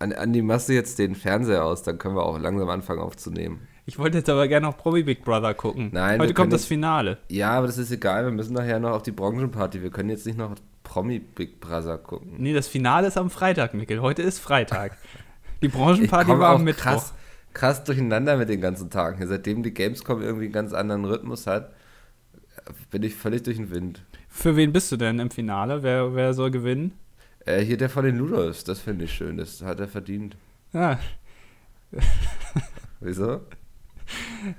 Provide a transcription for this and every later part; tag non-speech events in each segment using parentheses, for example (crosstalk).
Andi, machst du jetzt den Fernseher aus, dann können wir auch langsam anfangen aufzunehmen. Ich wollte jetzt aber gerne noch Promi Big Brother gucken. Nein, Heute kommt das Finale. Ja, aber das ist egal, wir müssen nachher noch auf die Branchenparty. Wir können jetzt nicht noch Promi Big Brother gucken. Nee, das Finale ist am Freitag, Mikkel. Heute ist Freitag. Die Branchenparty war auch am Mittwoch. krass, krass durcheinander mit den ganzen Tagen. hier. Seitdem die Gamescom irgendwie einen ganz anderen Rhythmus hat, bin ich völlig durch den Wind. Für wen bist du denn im Finale? Wer, wer soll gewinnen? Äh, hier der von den Ludolfs, das finde ich schön. Das hat er verdient. Ja, (laughs) Wieso?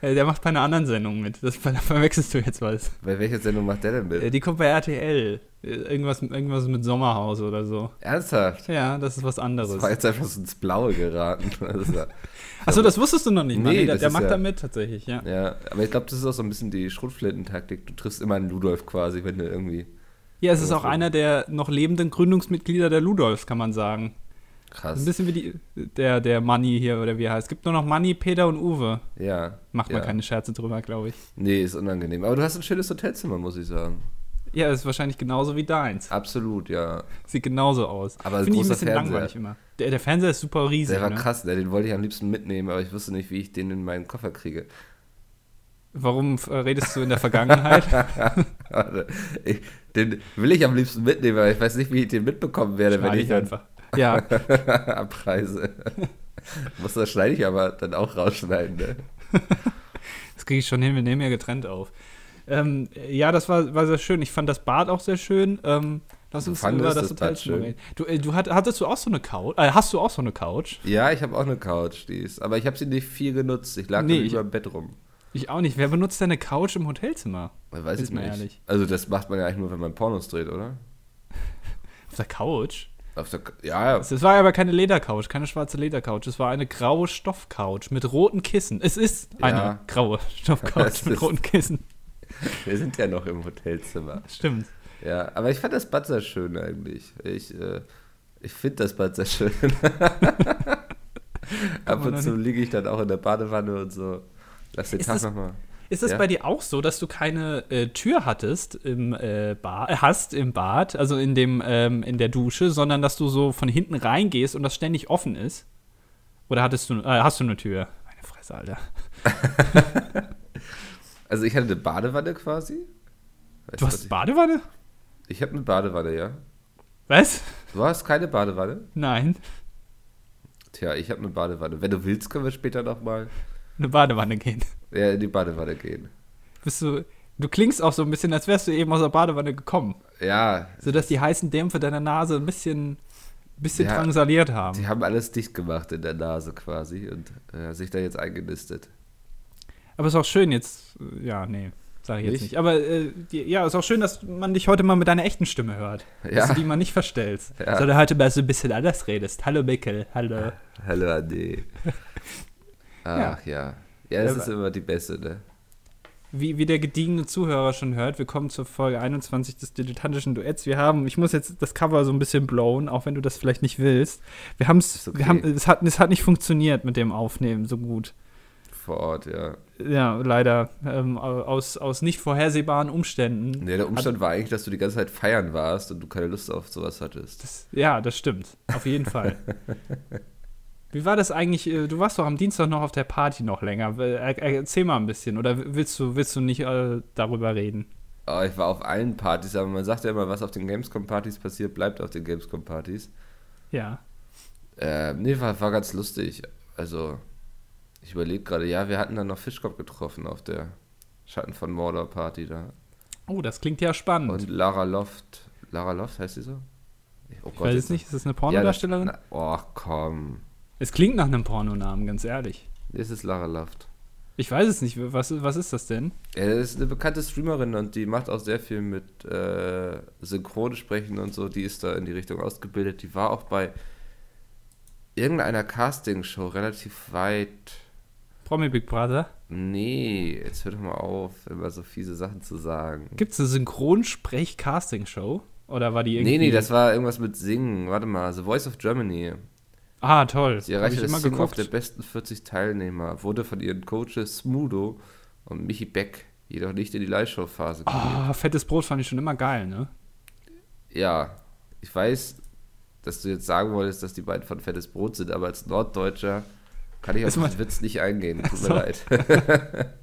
äh, der macht bei einer anderen Sendung mit. Das da (laughs) verwechselst du jetzt was. Bei welcher Sendung macht der denn Äh, mit? Die kommt bei RTL. Äh, Irgendwas, irgendwas mit Sommerhaus oder so. Ernsthaft? Ja, das ist was Das anderes. war jetzt einfach so ins Blaue geraten. (laughs) Das Achso, das wusstest du noch nicht. Nee, Nee, der das der macht ja- da mit tatsächlich, ja. ja, aber ich glaube, das ist auch so ein bisschen die Schrotflintentaktik. Du triffst immer einen Ludolf quasi, wenn du irgendwie. Ja, es ist auch einer der noch lebenden Gründungsmitglieder der Ludolfs, kann man sagen. Krass. Ein bisschen wie die, der, der Manni hier oder wie er heißt. Es gibt nur noch Manni, Peter und Uwe. Ja. Macht man ja. keine Scherze drüber, glaube ich. Nee, ist unangenehm. Aber du hast ein schönes Hotelzimmer, muss ich sagen. Ja, ist wahrscheinlich genauso wie deins. Absolut, ja. Sieht genauso aus. Aber Finde ich ein bisschen Fernseher. langweilig immer. Der, der Fernseher ist super riesig. Der war ne? krass, ne? den wollte ich am liebsten mitnehmen, aber ich wusste nicht, wie ich den in meinen Koffer kriege. Warum äh, redest du in der Vergangenheit? (laughs) Warte, ich, den will ich am liebsten mitnehmen, aber ich weiß nicht, wie ich den mitbekommen werde, wenn Schneide ich ich dann einfach. Ja, (laughs) abreise. (laughs) Muss das schneide ich aber dann auch rausschneiden, ne? (laughs) das kriege ich schon hin. Wir nehmen ja getrennt auf. Ähm, ja, das war, war sehr schön. Ich fand das Bad auch sehr schön. Ähm, lass uns fandest über das das Hotelzimmer schön? reden. Du, äh, du hat, hattest du auch so eine Couch? Äh, hast du auch so eine Couch? Ja, ich habe auch eine Couch, die ist, aber ich habe sie nicht viel genutzt. Ich lag Nee, ich- über dem Bett rum. Ich auch nicht. Wer benutzt denn eine Couch im Hotelzimmer? Weiß ich nicht. ehrlich. Also das macht man ja eigentlich nur, wenn man Pornos dreht, oder? (laughs) Auf der Couch? Auf der, ja, Es war aber keine Ledercouch, keine schwarze Ledercouch. Es war eine graue Stoffcouch mit roten Kissen. Es ist eine Ja. graue (laughs) Stoffcouch mit roten Kissen. wir sind ja noch im Hotelzimmer. Stimmt. Ja, aber ich fand das Bad sehr schön eigentlich. Ich, äh, ich finde das Bad sehr schön. (laughs) Ab und zu liege ich dann auch in der Badewanne und so. Lass den Ist Tag das- nochmal. Ist es Ja. bei dir auch so, dass du keine äh, Tür hattest im äh, Bad, äh, hast im Bad, also in dem ähm, in der Dusche, sondern dass du so von hinten reingehst und das ständig offen ist? Oder hattest du äh, hast du eine Tür? Meine Fresse, Alter. (laughs) Also ich hatte eine Badewanne quasi. Weißt Du was hast ich, Badewanne? ich habe eine Badewanne, ja. Was? Du hast keine Badewanne? Nein, Tja, ich habe eine Badewanne. Wenn du willst, können wir später nochmal eine Badewanne gehen. ja, in die Badewanne gehen. Bist du Du klingst auch so ein bisschen, als wärst du eben aus der Badewanne gekommen. Ja, Sodass die heißen Dämpfe deiner Nase ein bisschen, bisschen Ja, drangsaliert haben. die haben alles dicht gemacht in der Nase quasi und äh, sich da jetzt eingenistet. Aber ist auch schön jetzt, äh, ja, nee, sage ich jetzt Nicht? nicht. Aber äh, die, ja, ist auch schön, dass man dich heute mal mit deiner echten Stimme hört. Ja. Dass du die mal nicht verstellst. Ja. Sondern heute mal so ein bisschen anders redest. Hallo Mikkel, hallo. Hallo Andi. Ach ja. Ja, das Ja, ist immer die beste, ne? Wie, wie der gediegene Zuhörer schon hört, wir kommen zur Folge 21 des dilettantischen Duetts. Wir haben, ich muss jetzt das Cover so ein bisschen blowen, auch wenn du das vielleicht nicht willst. Wir es, okay. wir haben, es hat, es hat nicht funktioniert mit dem Aufnehmen so gut. Vor Ort, ja. Ja, leider. Ähm, aus, aus nicht vorhersehbaren Umständen. Nee, der Umstand war eigentlich, dass du die ganze Zeit feiern warst und du keine Lust auf sowas hattest. Das, ja, das stimmt. Auf jeden Fall. (laughs) Wie war das eigentlich? äh, Du warst doch am Dienstag noch auf der Party noch länger. Er, er, erzähl mal ein bisschen. Oder willst du, willst du nicht äh, darüber reden? Oh, ich war auf allen Partys, aber man sagt ja immer, was auf den Gamescom-Partys passiert, bleibt auf den Gamescom-Partys. Ja. Äh, nee, war, war ganz lustig. Also, ich überlege gerade, ja, wir hatten dann noch Fischkopf getroffen auf der Schatten von Mordor Party da. Oh, das klingt ja spannend. Und Lara Loft, Lara Loft heißt sie so? Oh ich weiß es nicht, ist das eine Ja, das, Pornodarstellerin? na, oh, komm. Es klingt nach einem Pornonamen, ganz ehrlich. Das ist Lara Loft. Ich weiß es nicht. Was, was ist das denn? Ja, das ist eine bekannte Streamerin und die macht auch sehr viel mit äh, Synchronsprechen und so. Die ist da in die Richtung ausgebildet. Die war auch bei irgendeiner Castingshow relativ weit. Promi Big Brother? Nee, jetzt hör doch mal auf, immer so fiese Sachen zu sagen. Gibt es eine Synchronsprech-Casting-Show? Oder war die irgendwie. Nee, nee, das war irgendwas mit Singen. Warte mal, The Voice of Germany. Ah, toll. Sie erreichte das Singen auf der besten 40 Teilnehmer, wurde von ihren Coaches Smudo und Michi Beck jedoch nicht in die Live-Show-Phase. Ah, fettes Brot fand ich schon immer geil, ne? Ja, ich weiß dass du jetzt sagen wolltest, dass die beiden von Fettes Brot sind, aber als Norddeutscher kann ich auf den Witz nicht eingehen. Tut mir (laughs) leid. (laughs)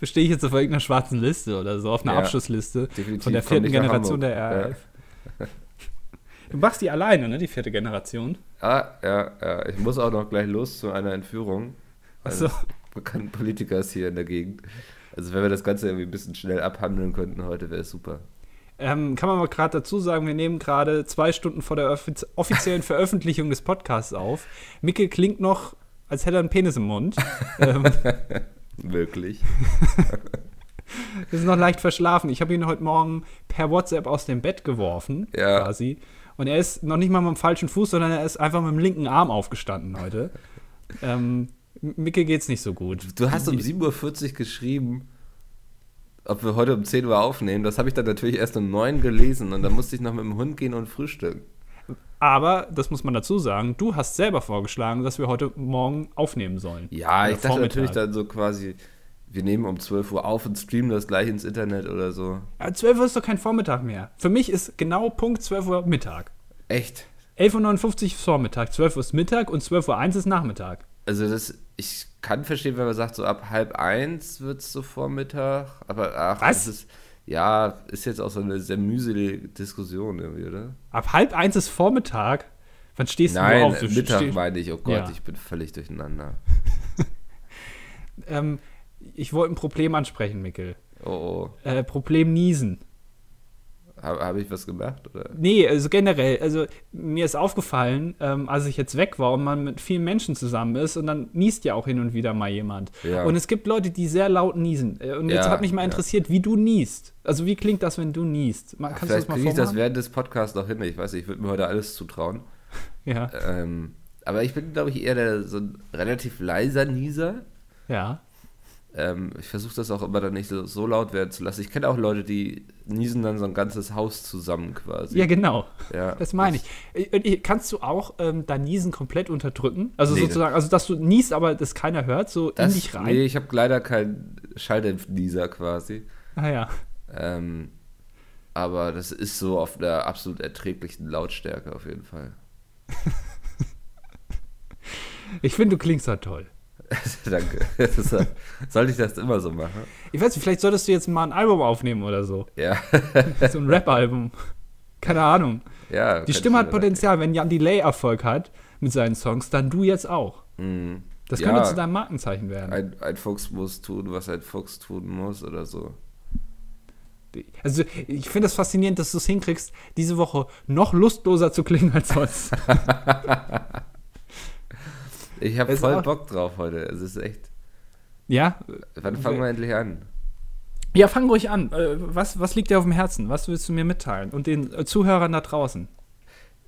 Bestehe ich jetzt auf irgendeiner schwarzen Liste oder so, auf einer Ja, Abschlussliste von der vierten Generation der RAF. (laughs) Du machst die alleine, ne, die vierte Generation. Ja. Ah, ja, ja. Ich muss auch noch gleich los zu einer Entführung. Achso. eines (laughs) bekannten Politikers hier in der Gegend. Also wenn wir das Ganze irgendwie ein bisschen schnell abhandeln könnten heute, wäre es super. Ähm, kann man mal gerade dazu sagen, wir nehmen gerade zwei Stunden vor der offiz offiziellen Veröffentlichung des Podcasts auf. Micke klingt noch, als hätte er einen Penis im Mund. (laughs) ähm, Wirklich. (laughs) wir sind noch leicht verschlafen. Ich habe ihn heute Morgen per WhatsApp aus dem Bett geworfen, Ja. quasi. Und er ist noch nicht mal mit dem falschen Fuß, sondern er ist einfach mit dem linken Arm aufgestanden heute. (laughs) ähm, Micke geht's nicht so gut. Du hast um 7.40 Uhr geschrieben, ob wir heute um 10 Uhr aufnehmen. Das habe ich dann natürlich erst um 9 gelesen und dann musste ich noch mit dem Hund gehen und frühstücken. Aber, das muss man dazu sagen, du hast selber vorgeschlagen, dass wir heute Morgen aufnehmen sollen. Ja, ich dachte Vormittag. natürlich dann so quasi, wir nenehmen um 12 Uhr auf und streamen das gleich ins Internet oder so. Ja, 12 Uhr ist doch kein Vormittag mehr. Für mich ist genau Punkt 12 Uhr Mittag. Echt? 11.59 Uhr ist Vormittag, 12 Uhr ist Mittag und 12 Uhr 1 ist Nachmittag. Also das, ich kann verstehen, wenn man sagt, so ab halb eins wird es so Vormittag, aber ach, Was? das ist, ja, ist jetzt auch so eine sehr mühselige Diskussion irgendwie, oder? Ab halb eins ist Vormittag. Wann stehst Nein, du auf? Äh, Mittag meine ich, oh Gott, Ja. ich bin völlig durcheinander. (laughs) ähm, ich wollte ein Problem ansprechen, Mikkel. Oh, oh. Äh, Problem Niesen. Habe hab ich was gemacht, oder? Nee, also generell, also mir ist aufgefallen, ähm, als ich jetzt weg war und man mit vielen Menschen zusammen ist und dann niest ja auch hin und wieder mal jemand. Ja. Und es gibt Leute, die sehr laut niesen. Äh, Und jetzt Ja, hat mich mal ja. interessiert, wie du niest. Also wie klingt das, wenn du niest? Mal, kannst du das Vielleicht mal kriege ich das während des Podcasts noch hin. Ich weiß nicht, ich würde mir heute alles zutrauen. (laughs) Ja, Ähm, aber ich bin, glaube ich, eher der, so ein relativ leiser Nieser. ja. Ähm, ich versuche das auch immer dann nicht so, so laut werden zu lassen. Ich kenne auch Leute, die niesen dann so ein ganzes Haus zusammen quasi. Ja, genau. Ja, Das meine ich. Äh, Kannst du auch ähm, dein Niesen komplett unterdrücken? Also Nee, sozusagen, also dass du niest, aber das keiner hört, so Das, in dich rein? Nee, ich habe leider keinen Schalldämpfnieser quasi. Ah ja. Ähm, aber das ist so auf einer absolut erträglichen Lautstärke auf jeden Fall. (laughs) Ich finde, du klingst halt toll. (laughs) Danke. Sollte ich das immer so machen? Ich weiß nicht, vielleicht solltest du jetzt mal ein Album aufnehmen oder so. Ja. (laughs) So ein Rap-Album. Keine Ahnung. ja Die Stimme hat Potenzial. Wenn Jan Delay Erfolg hat mit seinen Songs, dann du jetzt auch. Mhm. Das Ja. könnte zu deinem Markenzeichen werden. Ein, ein Fuchs muss tun, was ein Fuchs tun muss oder so. Also ich finde es das faszinierend, dass du es hinkriegst, diese Woche noch lustloser zu klingen als sonst. (laughs) Ich habe voll Bock drauf heute. Es ist echt. ja? Wann fangen wir endlich an? Ja, fang ruhig an. Äh, Was, was liegt dir auf dem Herzen? Was willst du mir mitteilen? Und den äh, Zuhörern da draußen,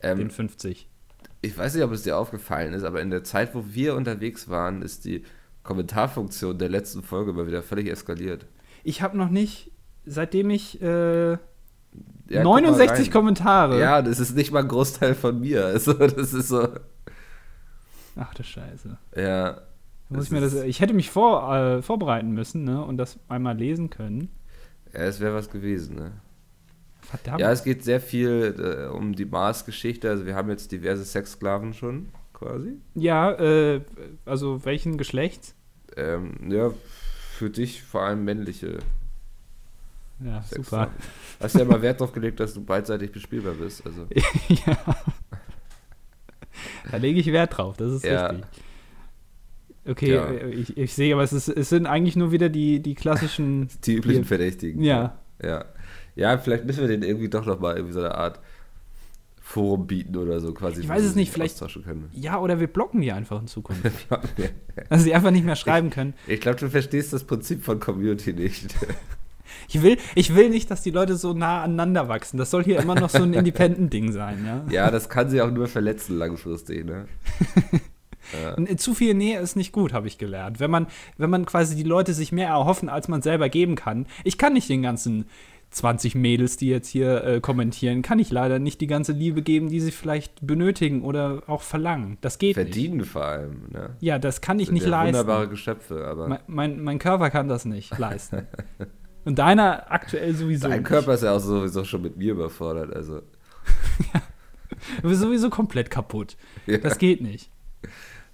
den Ähm, 50. ich weiß nicht, ob es dir aufgefallen ist, aber in der Zeit, wo wir unterwegs waren, ist die Kommentarfunktion der letzten Folge mal wieder völlig eskaliert. Ich habe noch nicht, seitdem ich äh, Ja, guck mal 69 rein. Kommentare. Ja, das ist nicht mal ein Großteil von mir. (laughs) Also, das ist so. Ach du Scheiße. Ja. Muss ich, mir das, ich hätte mich vor, äh, vorbereiten müssen ne, und das einmal lesen können. Ja, es wäre was gewesen, ne? Verdammt. Ja, es geht sehr viel äh, um die Mars-Geschichte. Also, wir haben jetzt diverse Sexsklaven schon, quasi. Ja, äh, also welchen Geschlechts? Ähm, ja, für dich vor allem männliche Ja, super. Sexsklaven. Hast ja immer Wert drauf gelegt, dass du beidseitig bespielbar bist. Also, (laughs) ja. Da lege ich Wert drauf, das ist Ja. richtig. Okay, Ja. ich, ich sehe, aber es, ist, es sind eigentlich nur wieder die, die klassischen. (laughs) die üblichen Verdächtigen. Ja. Ja. Ja, vielleicht müssen wir den irgendwie doch noch mal irgendwie so eine Art Forum bieten oder so quasi. Ich weiß es nicht, vielleicht-. Ja, oder wir blocken die einfach in Zukunft. (laughs) dass sie einfach nicht mehr schreiben können. Ich glaube, du verstehst das Prinzip von Community nicht. (laughs) Ich will, ich will nicht, dass die Leute so nah aneinander wachsen. Das soll hier immer noch so ein (laughs) Independent-Ding sein, ja? ja, das kann sie auch nur verletzen langfristig, ne? (laughs) Ja. Zu viel Nähe ist nicht gut, habe ich gelernt. Wenn man, wenn man quasi die Leute sich mehr erhoffen, als man selber geben kann. Ich kann nicht den ganzen 20 Mädels, die jetzt hier äh, kommentieren, kann ich leider nicht die ganze Liebe geben, die sie vielleicht benötigen oder auch verlangen. Das geht nicht. Verdienen vor allem, ne? Ja, das kann ich Sind nicht ja leisten. Wunderbare Geschöpfe, aber Mein, mein, mein Körper kann das nicht leisten. (laughs) Und deiner aktuell sowieso. dein. Körper ist ja auch sowieso schon mit mir überfordert, also. (laughs) Du bist sowieso komplett kaputt. Ja. Das geht nicht.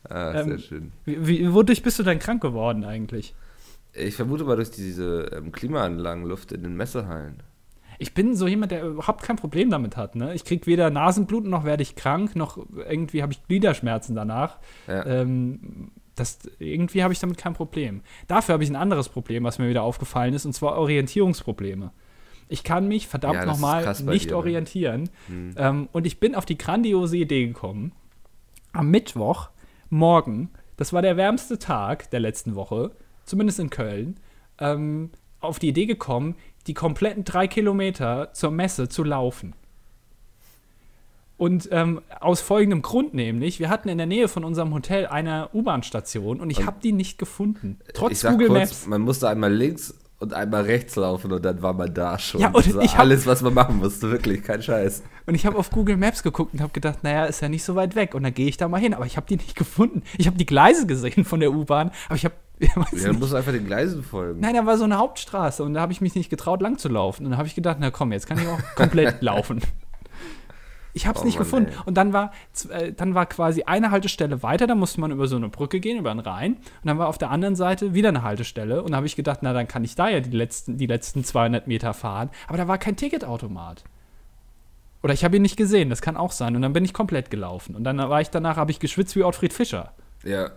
Ah, sehr Ähm, schön. Wie, wie, wodurch bist du denn krank geworden eigentlich? Ich vermute mal durch diese ähm, Klimaanlagenluft in den Messehallen. Ich bin so jemand, der überhaupt kein Problem damit hat. Ne? Ich krieg weder Nasenbluten, noch werde ich krank, noch irgendwie habe ich Gliederschmerzen danach. Ja. Ähm, das, irgendwie habe ich damit kein Problem. Dafür habe ich ein anderes Problem, was mir wieder aufgefallen ist, und zwar Orientierungsprobleme. Ich kann mich verdammt Ja, nochmal nicht dir, ne? orientieren. Hm. Ähm, und ich bin auf die grandiose Idee gekommen, am Mittwoch, morgen, das war der wärmste Tag der letzten Woche, zumindest in Köln, ähm, auf die Idee gekommen, die kompletten drei Kilometer zur Messe zu laufen. Und ähm, aus folgendem Grund nämlich, wir hatten in der Nähe von unserem Hotel eine U-Bahn-Station und ich habe die nicht gefunden. Trotz ich sag Google kurz, Maps. man musste einmal links und einmal rechts laufen und dann war man da schon. Ja, und das war ich hab- alles, was man machen musste, wirklich, kein Scheiß. Und ich habe auf Google Maps geguckt und habe gedacht, naja, ist ja nicht so weit weg. Und dann gehe ich da mal hin. Aber ich habe die nicht gefunden. Ich habe die Gleise gesehen von der U-Bahn, aber ich habe. (laughs) Ja, dann musst du einfach den Gleisen folgen. Nein, da war so eine Hauptstraße und da habe ich mich nicht getraut, lang zu laufen. Und dann habe ich gedacht, na komm, jetzt kann ich auch komplett (laughs) laufen. Ich habe es Oh nicht Mann, gefunden. ey. Und dann war, äh, dann war quasi eine Haltestelle weiter, da musste man über so eine Brücke gehen, über den Rhein. Und dann war auf der anderen Seite wieder eine Haltestelle. Und da habe ich gedacht, na, dann kann ich da ja die letzten, die letzten 200 Meter fahren. Aber da war kein Ticketautomat. Oder ich habe ihn nicht gesehen, das kann auch sein. Und dann bin ich komplett gelaufen. Und dann war ich danach, habe ich geschwitzt wie Ottfried Fischer. Ja.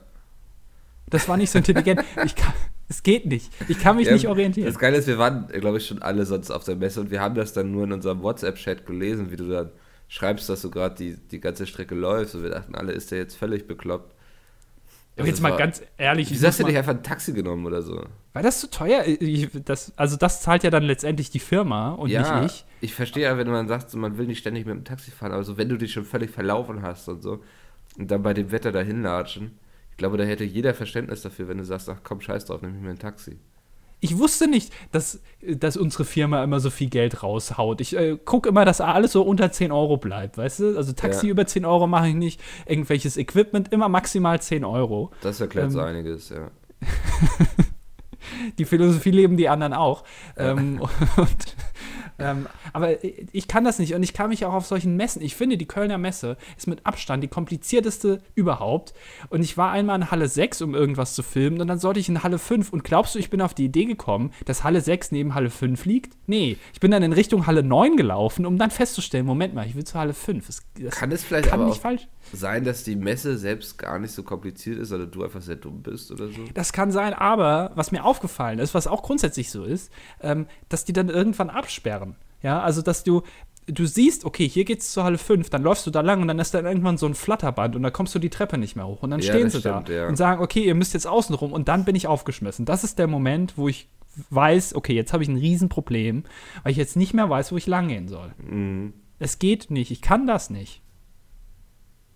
Das war nicht so intelligent. (laughs) Ich kann, es geht nicht. Ich kann mich ja, nicht orientieren. Das Geile ist, wir waren, glaube ich, schon alle sonst auf der Messe und wir haben das dann nur in unserem WhatsApp-Chat gelesen, wie du dann schreibst, dass du gerade die, die ganze Strecke läufst und wir dachten alle, ist der jetzt völlig bekloppt. Aber jetzt das mal war- ganz ehrlich, ich Wieso hast du nicht einfach ein Taxi genommen oder so? War das zu teuer? Ich, das, also das zahlt ja dann letztendlich die Firma und ja, nicht ich. ich verstehe ja, wenn man sagt, so, man will nicht ständig mit dem Taxi fahren, aber so, wenn du dich schon völlig verlaufen hast und so und dann bei dem Wetter dahin latschen, ich glaube, da hätte jeder Verständnis dafür, wenn du sagst, ach komm, scheiß drauf, nimm ich mir ein Taxi. Ich wusste nicht, dass, dass unsere Firma immer so viel Geld raushaut. Ich äh, gucke immer, dass alles so unter 10 Euro bleibt, weißt du? Also Taxi Ja. über 10 Euro mache ich nicht. Irgendwelches Equipment immer maximal 10 Euro. Das erklärt so Ähm, einiges, ja. (laughs) Die Philosophie leben die anderen auch. Ähm, (laughs) und, ähm, aber ich kann das nicht und ich kann mich auch auf solchen Messen. Ich finde, die Kölner Messe ist mit Abstand die komplizierteste überhaupt. Und ich war einmal in Halle 6, um irgendwas zu filmen, und dann sollte ich in Halle 5. Und glaubst du, ich bin auf die Idee gekommen, dass Halle 6 neben Halle 5 liegt? Nee, ich bin dann in Richtung Halle 9 gelaufen, um dann festzustellen: Moment mal, ich will zu Halle 5. Das, das Kann es vielleicht kann aber nicht falsch. sein, dass die Messe selbst gar nicht so kompliziert ist oder du einfach sehr dumm bist oder so? Das kann sein, aber was mir aufgefallen ist, was auch grundsätzlich so ist, ähm, dass die dann irgendwann absperren. Ja, also dass du, du siehst, okay, hier geht's zur Halle 5, dann läufst du da lang und dann ist da irgendwann so ein Flatterband und da kommst du die Treppe nicht mehr hoch. Und dann Ja, stehen sie stimmt, da ja. und sagen, okay, ihr müsst jetzt außen rum und dann bin ich aufgeschmissen. Das ist der Moment, wo ich weiß, okay, jetzt habe ich ein Riesenproblem, weil ich jetzt nicht mehr weiß, wo ich lang gehen soll. Mhm. Es geht nicht, ich kann das nicht.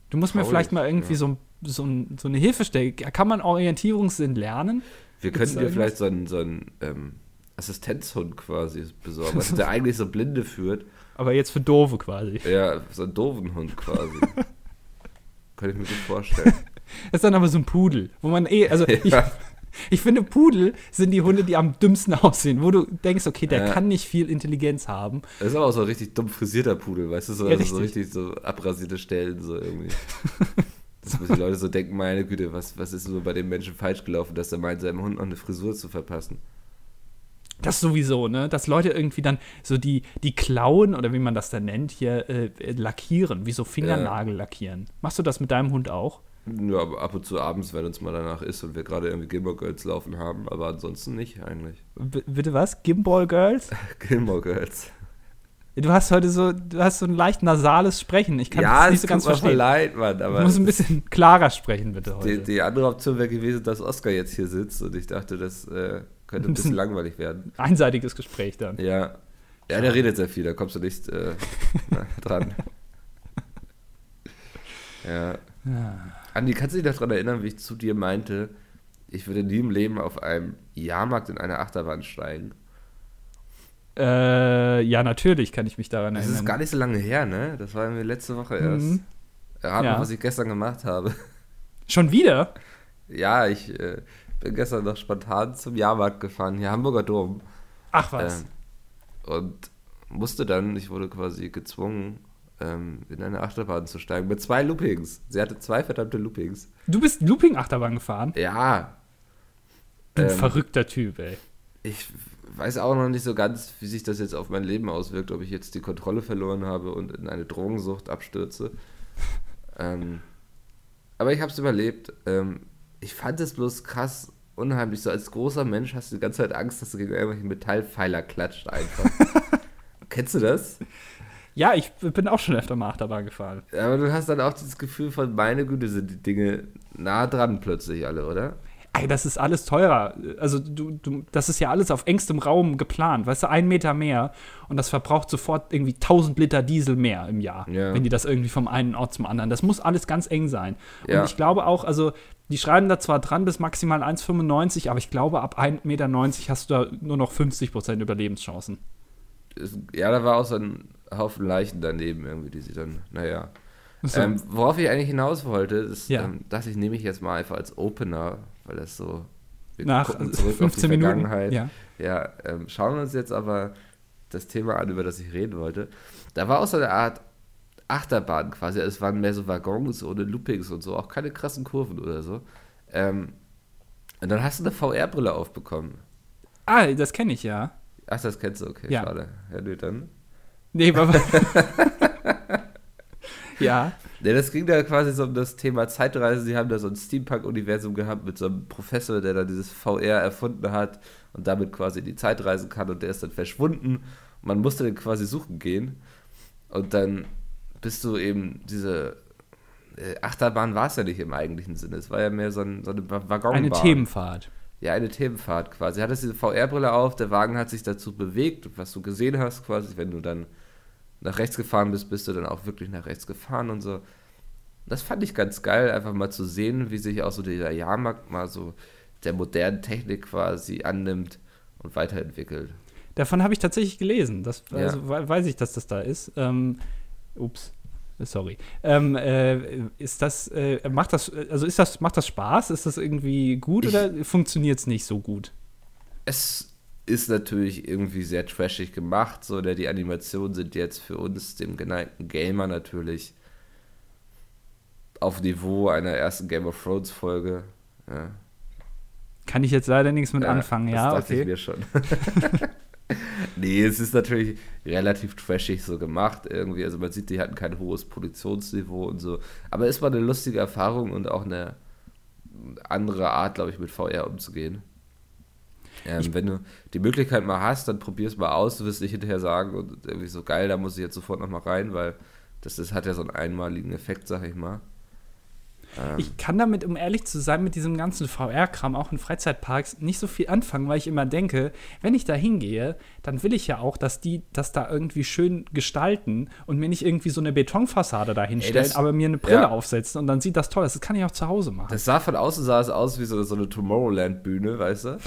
Du musst mir Traurig, vielleicht mal irgendwie ja. so, so, ein- so eine Hilfe stellen. Kann man Orientierungssinn lernen? Wir könnten dir vielleicht so einen, so einen ähm, Assistenzhund quasi besorgen, also der eigentlich so Blinde führt. (laughs) Aber jetzt für Doofe quasi. Ja, so einen doofen Hund quasi. (laughs) Könnte ich mir gut vorstellen. (laughs) Das ist dann aber so ein Pudel, wo man eh, also ich, Ja. ich finde, Pudel sind die Hunde, die am dümmsten aussehen, wo du denkst, okay, der Ja. kann nicht viel Intelligenz haben. Das ist aber auch so ein richtig dumm frisierter Pudel, weißt du, so, Ja, also so richtig. richtig so abrasierte Stellen, so irgendwie. Dass die Leute so denken, meine Güte, was, was ist so bei dem Menschen falsch gelaufen, dass er meint, seinem Hund noch eine Frisur zu verpassen. Das sowieso, ne? Dass Leute irgendwie dann so die, die Klauen oder wie man das dann nennt, hier äh, äh, lackieren, wie so Fingernagel lackieren. Machst du das mit deinem Hund auch? Ja, aber ab und zu abends, wenn uns mal danach ist und wir gerade irgendwie Gilmore Girls laufen haben, aber ansonsten nicht eigentlich. B bitte was? Gimbal Girls? (laughs) Gilmore Girls. Du hast heute so, du hast so ein leicht nasales Sprechen. Ich kann ja, das nicht so tut ganz verstehen. leid, Mann, Du aber musst ein bisschen klarer sprechen, bitte heute. die, die andere Option wäre gewesen, dass Oscar jetzt hier sitzt und ich dachte, das äh, könnte ein bisschen langweilig werden. (laughs) Einseitiges Gespräch dann. Ja. Ja, der redet sehr viel, da kommst du nicht äh, (laughs) dran. Ja. Andi, kannst du dich daran erinnern, wie ich zu dir meinte, ich würde nie im Leben auf einem Jahrmarkt in eine Achterbahn steigen? Äh, ja, natürlich kann ich mich daran Das erinnern. ist gar nicht so lange her, ne? Das war irgendwie letzte Woche erst. Mhm. Rat Ja. was ich gestern gemacht habe. Schon wieder? Ja, ich äh, bin gestern noch spontan zum Jahrmarkt gefahren, hier Hamburger Dom. Ach was. Ähm, und musste dann, ich wurde quasi gezwungen, ähm, in eine Achterbahn zu steigen. Mit zwei Loopings. Sie hatte zwei verdammte Loopings. Du bist Looping-Achterbahn gefahren? Ja. Du Ähm, verrückter Typ, ey. Ich weiß auch noch nicht so ganz, wie sich das jetzt auf mein Leben auswirkt, ob ich jetzt die Kontrolle verloren habe und in eine Drogensucht abstürze. (laughs) ähm, aber ich habe es überlebt. Ähm, ich fand es bloß krass unheimlich. So als großer Mensch hast du die ganze Zeit Angst, dass du gegen irgendwelche Metallpfeiler klatscht einfach. (laughs) Kennst du das? Ja, ich bin auch schon öfter mal Achterbahn gefahren. Aber du hast dann auch dieses Gefühl von, meine Güte, sind die Dinge nah dran plötzlich alle, oder? Ey, das ist alles teurer. Also, du, du, das ist ja alles auf engstem Raum geplant. Weißt du, ein Meter mehr und das verbraucht sofort irgendwie 1000 Liter Diesel mehr im Jahr, Ja. wenn die das irgendwie vom einen Ort zum anderen. Das muss alles ganz eng sein. Ja. Und ich glaube auch, also, die schreiben da zwar dran bis maximal 1,95, aber ich glaube, ab 1,90 Meter hast du da nur noch 50% Überlebenschancen. Ja, da war auch so ein Haufen Leichen daneben irgendwie, die sie dann, naja. So. Ähm, worauf ich eigentlich hinaus wollte, das Ja. ähm, dachte ich, nehme ich jetzt mal einfach als Opener, weil das so. Wir Nach gucken zurück auf die 15 Minuten. Vergangenheit. Ja. Ja, ähm, schauen uns jetzt aber das Thema an, über das ich reden wollte. Da war auch so eine Art Achterbahn quasi. Es waren mehr so Waggons ohne Loopings und so, auch keine krassen Kurven oder so. Ähm, und dann hast du eine VR-Brille aufbekommen. Ah, das kenne ich ja. Ach, das kennst du, okay, Ja. schade. Ja, nö, dann. Nee, aber. (laughs) (laughs) ja. Ja, das ging da quasi so um das Thema Zeitreise. Sie haben da so ein Steampunk-Universum gehabt mit so einem Professor, der da dieses VR erfunden hat und damit quasi in die Zeit reisen kann und der ist dann verschwunden. Und man musste den quasi suchen gehen. Und dann bist du eben diese äh, Achterbahn war es ja nicht im eigentlichen Sinne. Es war ja mehr so, ein, so eine Wa- Waggonbahn. Eine Themenfahrt. Ja, eine Themenfahrt quasi. Hattest diese VR-Brille auf, der Wagen hat sich dazu bewegt, was du gesehen hast quasi, wenn du dann nach rechts gefahren bist, bist du dann auch wirklich nach rechts gefahren und so. Das fand ich ganz geil, einfach mal zu sehen, wie sich auch so dieser Jahrmarkt mal so der modernen Technik quasi annimmt und weiterentwickelt. Davon habe ich tatsächlich gelesen. Das, Ja. also, we- weiß ich, dass das da ist. Ähm, ups. Sorry. Ähm, äh, ist das, äh, macht das, also ist das, macht das Spaß? Ist das irgendwie gut Ich- oder funktioniert es nicht so gut? Es ist natürlich irgendwie sehr trashig gemacht, so, oder die Animationen sind jetzt für uns, dem geneigten Gamer, natürlich auf Niveau einer ersten Game of Thrones Folge. Ja. Kann ich jetzt leider nichts mit Ja, anfangen, das ja, dachte ich okay. mir schon. (laughs) (laughs) nee, es ist natürlich relativ trashig so gemacht irgendwie. Also man sieht, die hatten kein hohes Produktionsniveau und so. Aber es war eine lustige Erfahrung und auch eine andere Art, glaube ich, mit VR umzugehen. Ähm, wenn du die Möglichkeit mal hast, dann probier es mal aus. Du wirst nicht hinterher sagen und irgendwie so geil, da muss ich jetzt sofort noch mal rein, weil das, das hat ja so einen einmaligen Effekt, sag ich mal. Ähm, Ich kann damit, um ehrlich zu sein, mit diesem ganzen VR-Kram auch in Freizeitparks nicht so viel anfangen, weil ich immer denke, wenn ich da hingehe, dann will ich ja auch, dass die das da irgendwie schön gestalten und mir nicht irgendwie so eine Betonfassade da hinstellen, das- aber mir eine Brille ja. aufsetzen und dann sieht das toll aus. Das kann ich auch zu Hause machen. Das sah von außen sah es aus wie so, so eine Tomorrowland-Bühne, weißt du?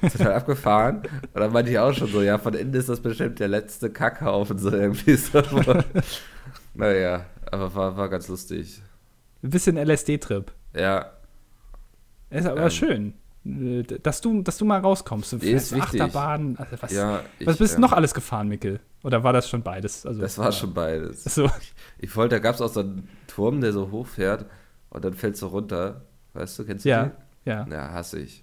Total (laughs) abgefahren. Und dann meinte ich auch schon so, ja, von innen ist das bestimmt der letzte Kackhaufen, so irgendwie so. (laughs) naja, aber war, war ganz lustig. Ein bisschen LSD-Trip. Ja, Ist aber Ähm. schön. äh, Dass du, dass du mal rauskommst. Du ist wichtig. Achterbahn. Also was, ja. Ich, was bist du ähm, noch alles gefahren, Mikkel? Oder war das schon beides? Also, Das war schon beides. So, Ich wollte, da gab es auch so einen Turm, der so hoch fährt und dann fällst du runter. Weißt du, kennst du ja, den? ja. Ja, hasse ich.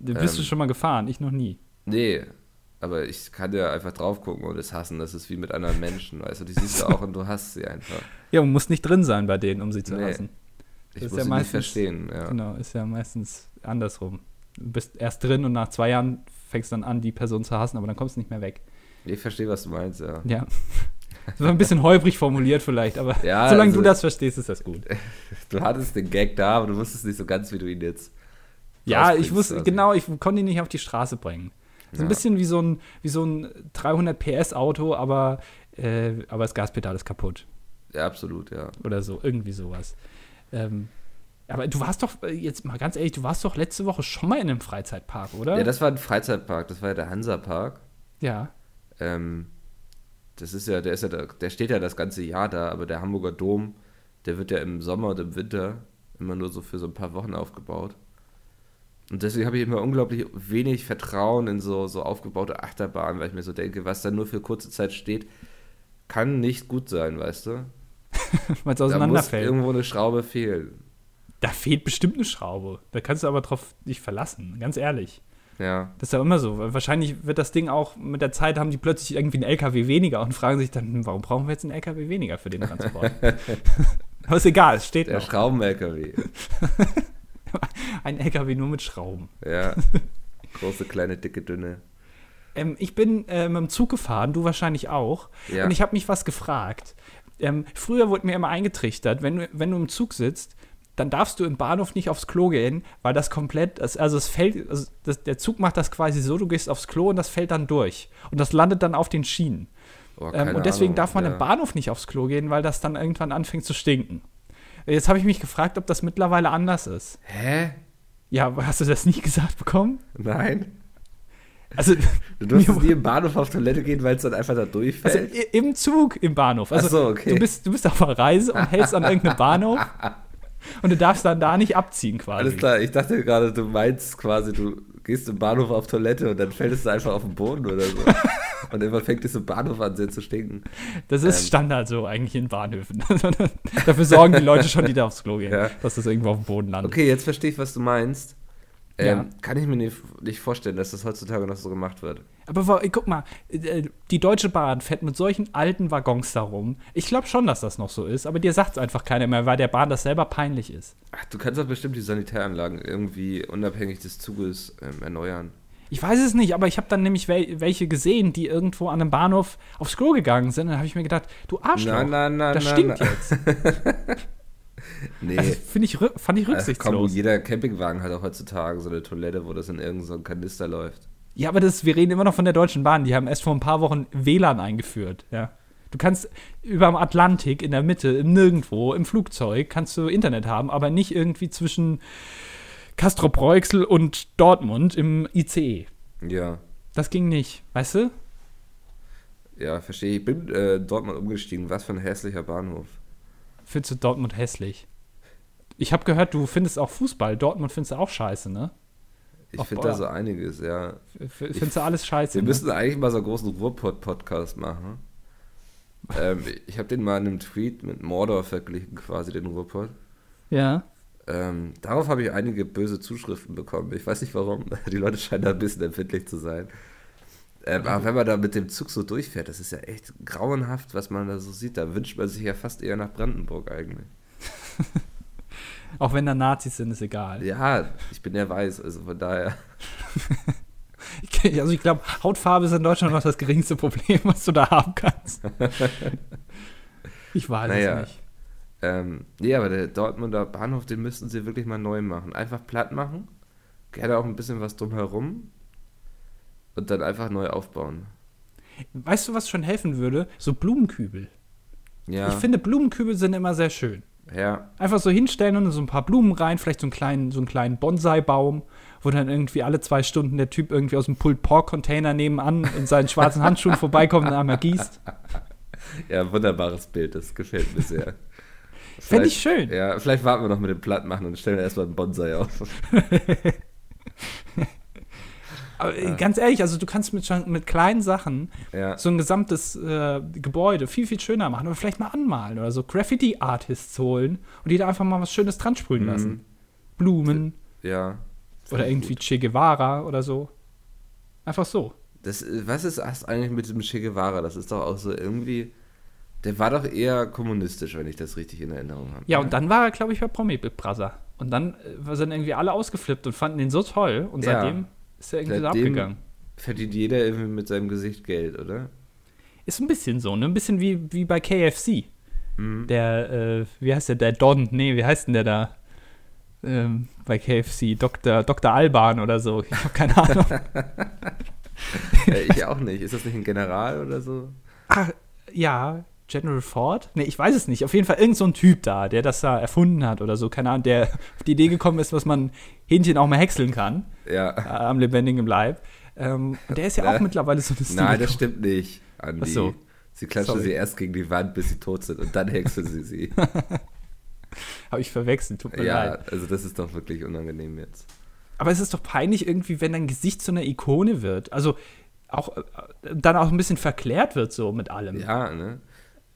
Du bist du Ähm. schon mal gefahren? Ich noch nie. Nee, aber ich kann ja einfach drauf gucken und es hassen. Das ist wie mit anderen Menschen, weißt du. Die siehst du auch und du hasst sie einfach. Ja, man muss nicht drin sein bei denen, um sie zu Nee. hassen. Ich Das ist muss ja sie meistens- nicht verstehen. Ja. Genau, ist ja meistens andersrum. Du bist erst drin und nach zwei Jahren fängst dann an, die Person zu hassen, aber dann kommst du nicht mehr weg. Ich verstehe, was du meinst, ja. Ja. Das war ein bisschen holprig formuliert vielleicht, aber Ja, solange also- du das verstehst, ist das gut. (laughs) Du hattest den Gag da, aber du wusstest nicht so ganz, wie du ihn jetzt. Ja, ich wusste, quasi. genau, ich konnte ihn nicht auf die Straße bringen. So ein bisschen wie so ein, wie so ein 300 PS Auto, aber, äh, aber das Gaspedal ist kaputt. Ja, absolut, ja. Oder so, irgendwie sowas. Ähm, aber du warst doch, äh, jetzt mal ganz ehrlich, du warst doch letzte Woche schon mal in einem Freizeitpark, oder? Ja, das war ein Freizeitpark, das war ja der Hansa-Park. ja. Ähm, das ist ja, der ist ja, da, der steht ja das ganze Jahr da, aber der Hamburger Dom, der wird ja im Sommer und im Winter immer nur so für so ein paar Wochen aufgebaut. Und deswegen habe ich immer unglaublich wenig Vertrauen in so, so aufgebaute Achterbahnen, weil ich mir so denke, was da nur für kurze Zeit steht, kann nicht gut sein, weißt du? (laughs) Weil es Da muss auseinanderfällt. irgendwo eine Schraube fehlen. Da fehlt bestimmt eine Schraube. Da kannst du aber drauf dich verlassen, ganz ehrlich. Ja. Das ist ja immer so. Wahrscheinlich wird das Ding auch mit der Zeit haben die plötzlich irgendwie einen LKW weniger und fragen sich dann, hm, warum brauchen wir jetzt einen LKW weniger für den Transport? (laughs) Aber ist egal, es steht Der. Schrauben-LKW. (laughs) (laughs) Ein LKW nur mit Schrauben. Ja. (laughs) Große, kleine, dicke, dünne. Ähm, ich bin äh, mit dem Zug gefahren, du wahrscheinlich auch. Ja. Und ich habe mich was gefragt. Ähm, früher wurde mir immer eingetrichtert, wenn du, wenn du im Zug sitzt, dann darfst du im Bahnhof nicht aufs Klo gehen, weil das komplett, also es fällt, also das, der Zug macht das quasi so, du gehst aufs Klo und das fällt dann durch. Und das landet dann auf den Schienen. Oh, Ähm, und deswegen Ahnung. darf man ja. im Bahnhof nicht aufs Klo gehen, weil das dann irgendwann anfängt zu stinken. Jetzt habe ich mich gefragt, ob das mittlerweile anders ist. Hä? Ja, hast du das nie gesagt bekommen? Nein? Also, (laughs) Du durftest nie im Bahnhof auf Toilette gehen, weil es dann einfach da also durchfällt? i- im Zug im Bahnhof. Also Ach so, okay. du, bist, du bist auf einer Reise und hältst an irgendeinem Bahnhof (laughs) und du darfst dann da nicht abziehen quasi. Alles klar, ich dachte gerade, du meinst quasi, du gehst im Bahnhof auf Toilette und dann fällst du einfach auf den Boden oder so. und irgendwann fängt es im Bahnhof an, sehr zu stinken. Das ist Ähm. Standard so eigentlich in Bahnhöfen. (laughs) Dafür sorgen die Leute schon, die da aufs Klo gehen, Ja. dass das irgendwo auf dem Boden landet. Okay, jetzt verstehe ich, was du meinst. Ähm, Ja. Kann ich mir nicht, vorstellen, dass das heutzutage noch so gemacht wird. Aber guck mal, äh, die Deutsche Bahn fährt mit solchen alten Waggons da rum. Ich glaube schon, dass das noch so ist, aber dir sagt es einfach keiner mehr, weil der Bahn das selber peinlich ist. Ach, du kannst doch bestimmt die Sanitäranlagen irgendwie unabhängig des Zuges ähm, erneuern. Ich weiß es nicht, aber ich habe dann nämlich wel welche gesehen, die irgendwo an einem Bahnhof aufs Klo gegangen sind. Dann habe ich mir gedacht, du Arschloch, Nein, nein, nein, das stinkt jetzt. (laughs) Nee. Also, ich, fand ich Ach, komm, rücksichtslos. jeder Campingwagen hat auch heutzutage so eine Toilette, wo das in irgendeinem so Kanister läuft. Ja, aber das, wir reden immer noch von der Deutschen Bahn. Die haben erst vor ein paar Wochen WLAN eingeführt. Ja. Du kannst über dem Atlantik in der Mitte, im Nirgendwo, im Flugzeug, kannst du Internet haben, aber nicht irgendwie zwischen Castrop-Rauxel und Dortmund im ICE. Ja, Das ging nicht, weißt du? ja, verstehe. Ich bin äh, dort mal umgestiegen. Was für ein hässlicher Bahnhof. Findest du Dortmund hässlich? Ich habe gehört, du findest auch Fußball. Dortmund findest du auch scheiße, ne? Ich finde da so einiges, ja. F findest du alles scheiße? Wir ne? müssen eigentlich mal so einen großen Ruhrpott-Podcast machen. ähm, ich habe den mal in einem Tweet mit Mordor verglichen, quasi den Ruhrpott. Ja. Ähm, darauf habe ich einige böse Zuschriften bekommen. Ich weiß nicht warum. (laughs) Die Leute scheinen da ein bisschen empfindlich zu sein. Ähm, aber wenn man da mit dem Zug so durchfährt, das ist ja echt grauenhaft, was man da so sieht. Da wünscht man sich ja fast eher nach Brandenburg eigentlich. (laughs) Auch wenn da Nazis sind, ist egal. Ja, ich bin ja weiß, also von daher. (laughs) Also ich glaube, Hautfarbe ist in Deutschland noch das geringste Problem, was du da haben kannst. Ich weiß Naja. es nicht. Ähm, nee, aber der Dortmunder Bahnhof, den müssten sie wirklich mal neu machen. Einfach platt machen, gerne auch ein bisschen was drumherum und dann einfach neu aufbauen. Weißt du, was schon helfen würde? So Blumenkübel. Ja, Ich finde, Blumenkübel sind immer sehr schön. ja, Einfach so hinstellen und so ein paar Blumen rein, vielleicht so einen kleinen, so einen kleinen Bonsai-Baum, wo dann irgendwie alle zwei Stunden der Typ irgendwie aus dem Pulled Pork Container nebenan in seinen schwarzen Handschuhen vorbeikommt und einmal gießt. ja, wunderbares Bild, das gefällt mir sehr. Fände ich schön. Ja, vielleicht warten wir noch mit dem Plattmachen und stellen erstmal einen Bonsai auf. (laughs) Aber äh, ganz ehrlich, also du kannst mit, schon, mit kleinen Sachen Ja, so ein gesamtes äh, Gebäude viel, viel schöner machen oder vielleicht mal anmalen oder so Graffiti-Artists holen und die da einfach mal was Schönes dran sprühen lassen. Mhm. Blumen ja. oder irgendwie Che Guevara oder so. Einfach so. Das, äh, was ist das eigentlich mit dem Che Guevara? Das ist doch auch so irgendwie. Der war doch eher kommunistisch, wenn ich das richtig in Erinnerung habe. Ja, und dann war er, glaube ich, bei Promi Big Brother. Und dann äh, sind irgendwie alle ausgeflippt und fanden ihn so toll und Ja. Ist er irgendwie so abgegangen. verdient jeder irgendwie mit seinem Gesicht Geld, oder? Ist ein bisschen so, ne? Ein bisschen wie, wie bei KFC. Mhm. Der, äh, wie heißt der, der Don? Nee, wie heißt denn der da? Ähm, bei KFC, Dr. Dr. Alban oder so. Ich habe keine (laughs) Ahnung. äh, ich auch nicht. Ist das nicht ein General oder so? Ach, ja, General Ford? Nee, ich weiß es nicht. Auf jeden Fall irgend so ein Typ da, der das da erfunden hat oder so. Keine Ahnung, der auf die Idee gekommen ist, was man Hähnchen auch mal häckseln kann. Äh, Ja. am lebendigen Leib. Ähm, und der ist ja auch Äh, mittlerweile so eine Nein, das stimmt nicht, Andi. Ach so. Sie klatschen Sorry. sie erst gegen die Wand, bis sie tot sind und dann hexen sie sie. (laughs) Habe ich verwechselt, tut mir ja, leid. also das ist doch wirklich unangenehm jetzt. Aber es ist doch peinlich irgendwie, wenn dein Gesicht zu einer Ikone wird. Also auch äh, dann auch ein bisschen verklärt wird so mit allem. Ja, ne?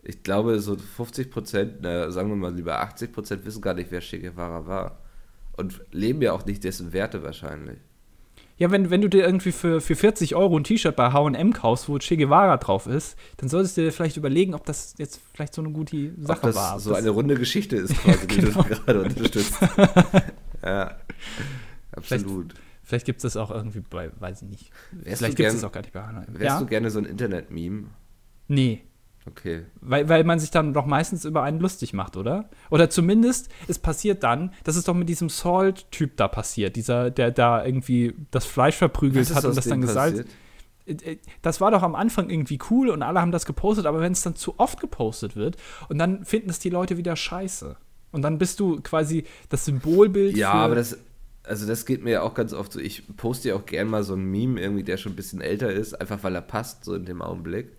Ich glaube, so 50 Prozent, sagen wir mal lieber 80 Prozent, wissen gar nicht, wer Che Guevara war. Und leben ja auch nicht dessen Werte wahrscheinlich. Ja, wenn, wenn du dir irgendwie für, für 40 Euro ein T-Shirt bei HM kaufst, wo Che Guevara drauf ist, dann solltest du dir vielleicht überlegen, ob das jetzt vielleicht so eine gute Sache ob das war. so das eine runde Geschichte ist, quasi, die (laughs) genau. du gerade unterstützt. (laughs) ja, absolut. Vielleicht, vielleicht gibt es das auch irgendwie bei, weiß ich nicht. Wärst vielleicht gibt es das auch gar nicht bei HM. Wärst ja? du gerne so ein Internet-Meme? Nee. Okay. Weil, weil man sich dann doch meistens über einen lustig macht, oder? Oder zumindest, es passiert dann, das ist doch mit diesem Salt-Typ da passiert, dieser, der da irgendwie das Fleisch verprügelt hat und das dann gesalzt. Äh, äh, das war doch am Anfang irgendwie cool und alle haben das gepostet, aber wenn es dann zu oft gepostet wird und dann finden es die Leute wieder scheiße. Und dann bist du quasi das Symbolbild. Ja, aber das, also das geht mir ja auch ganz oft so. Ich poste ja auch gern mal so ein Meme irgendwie, der schon ein bisschen älter ist, einfach weil er passt, so in dem Augenblick.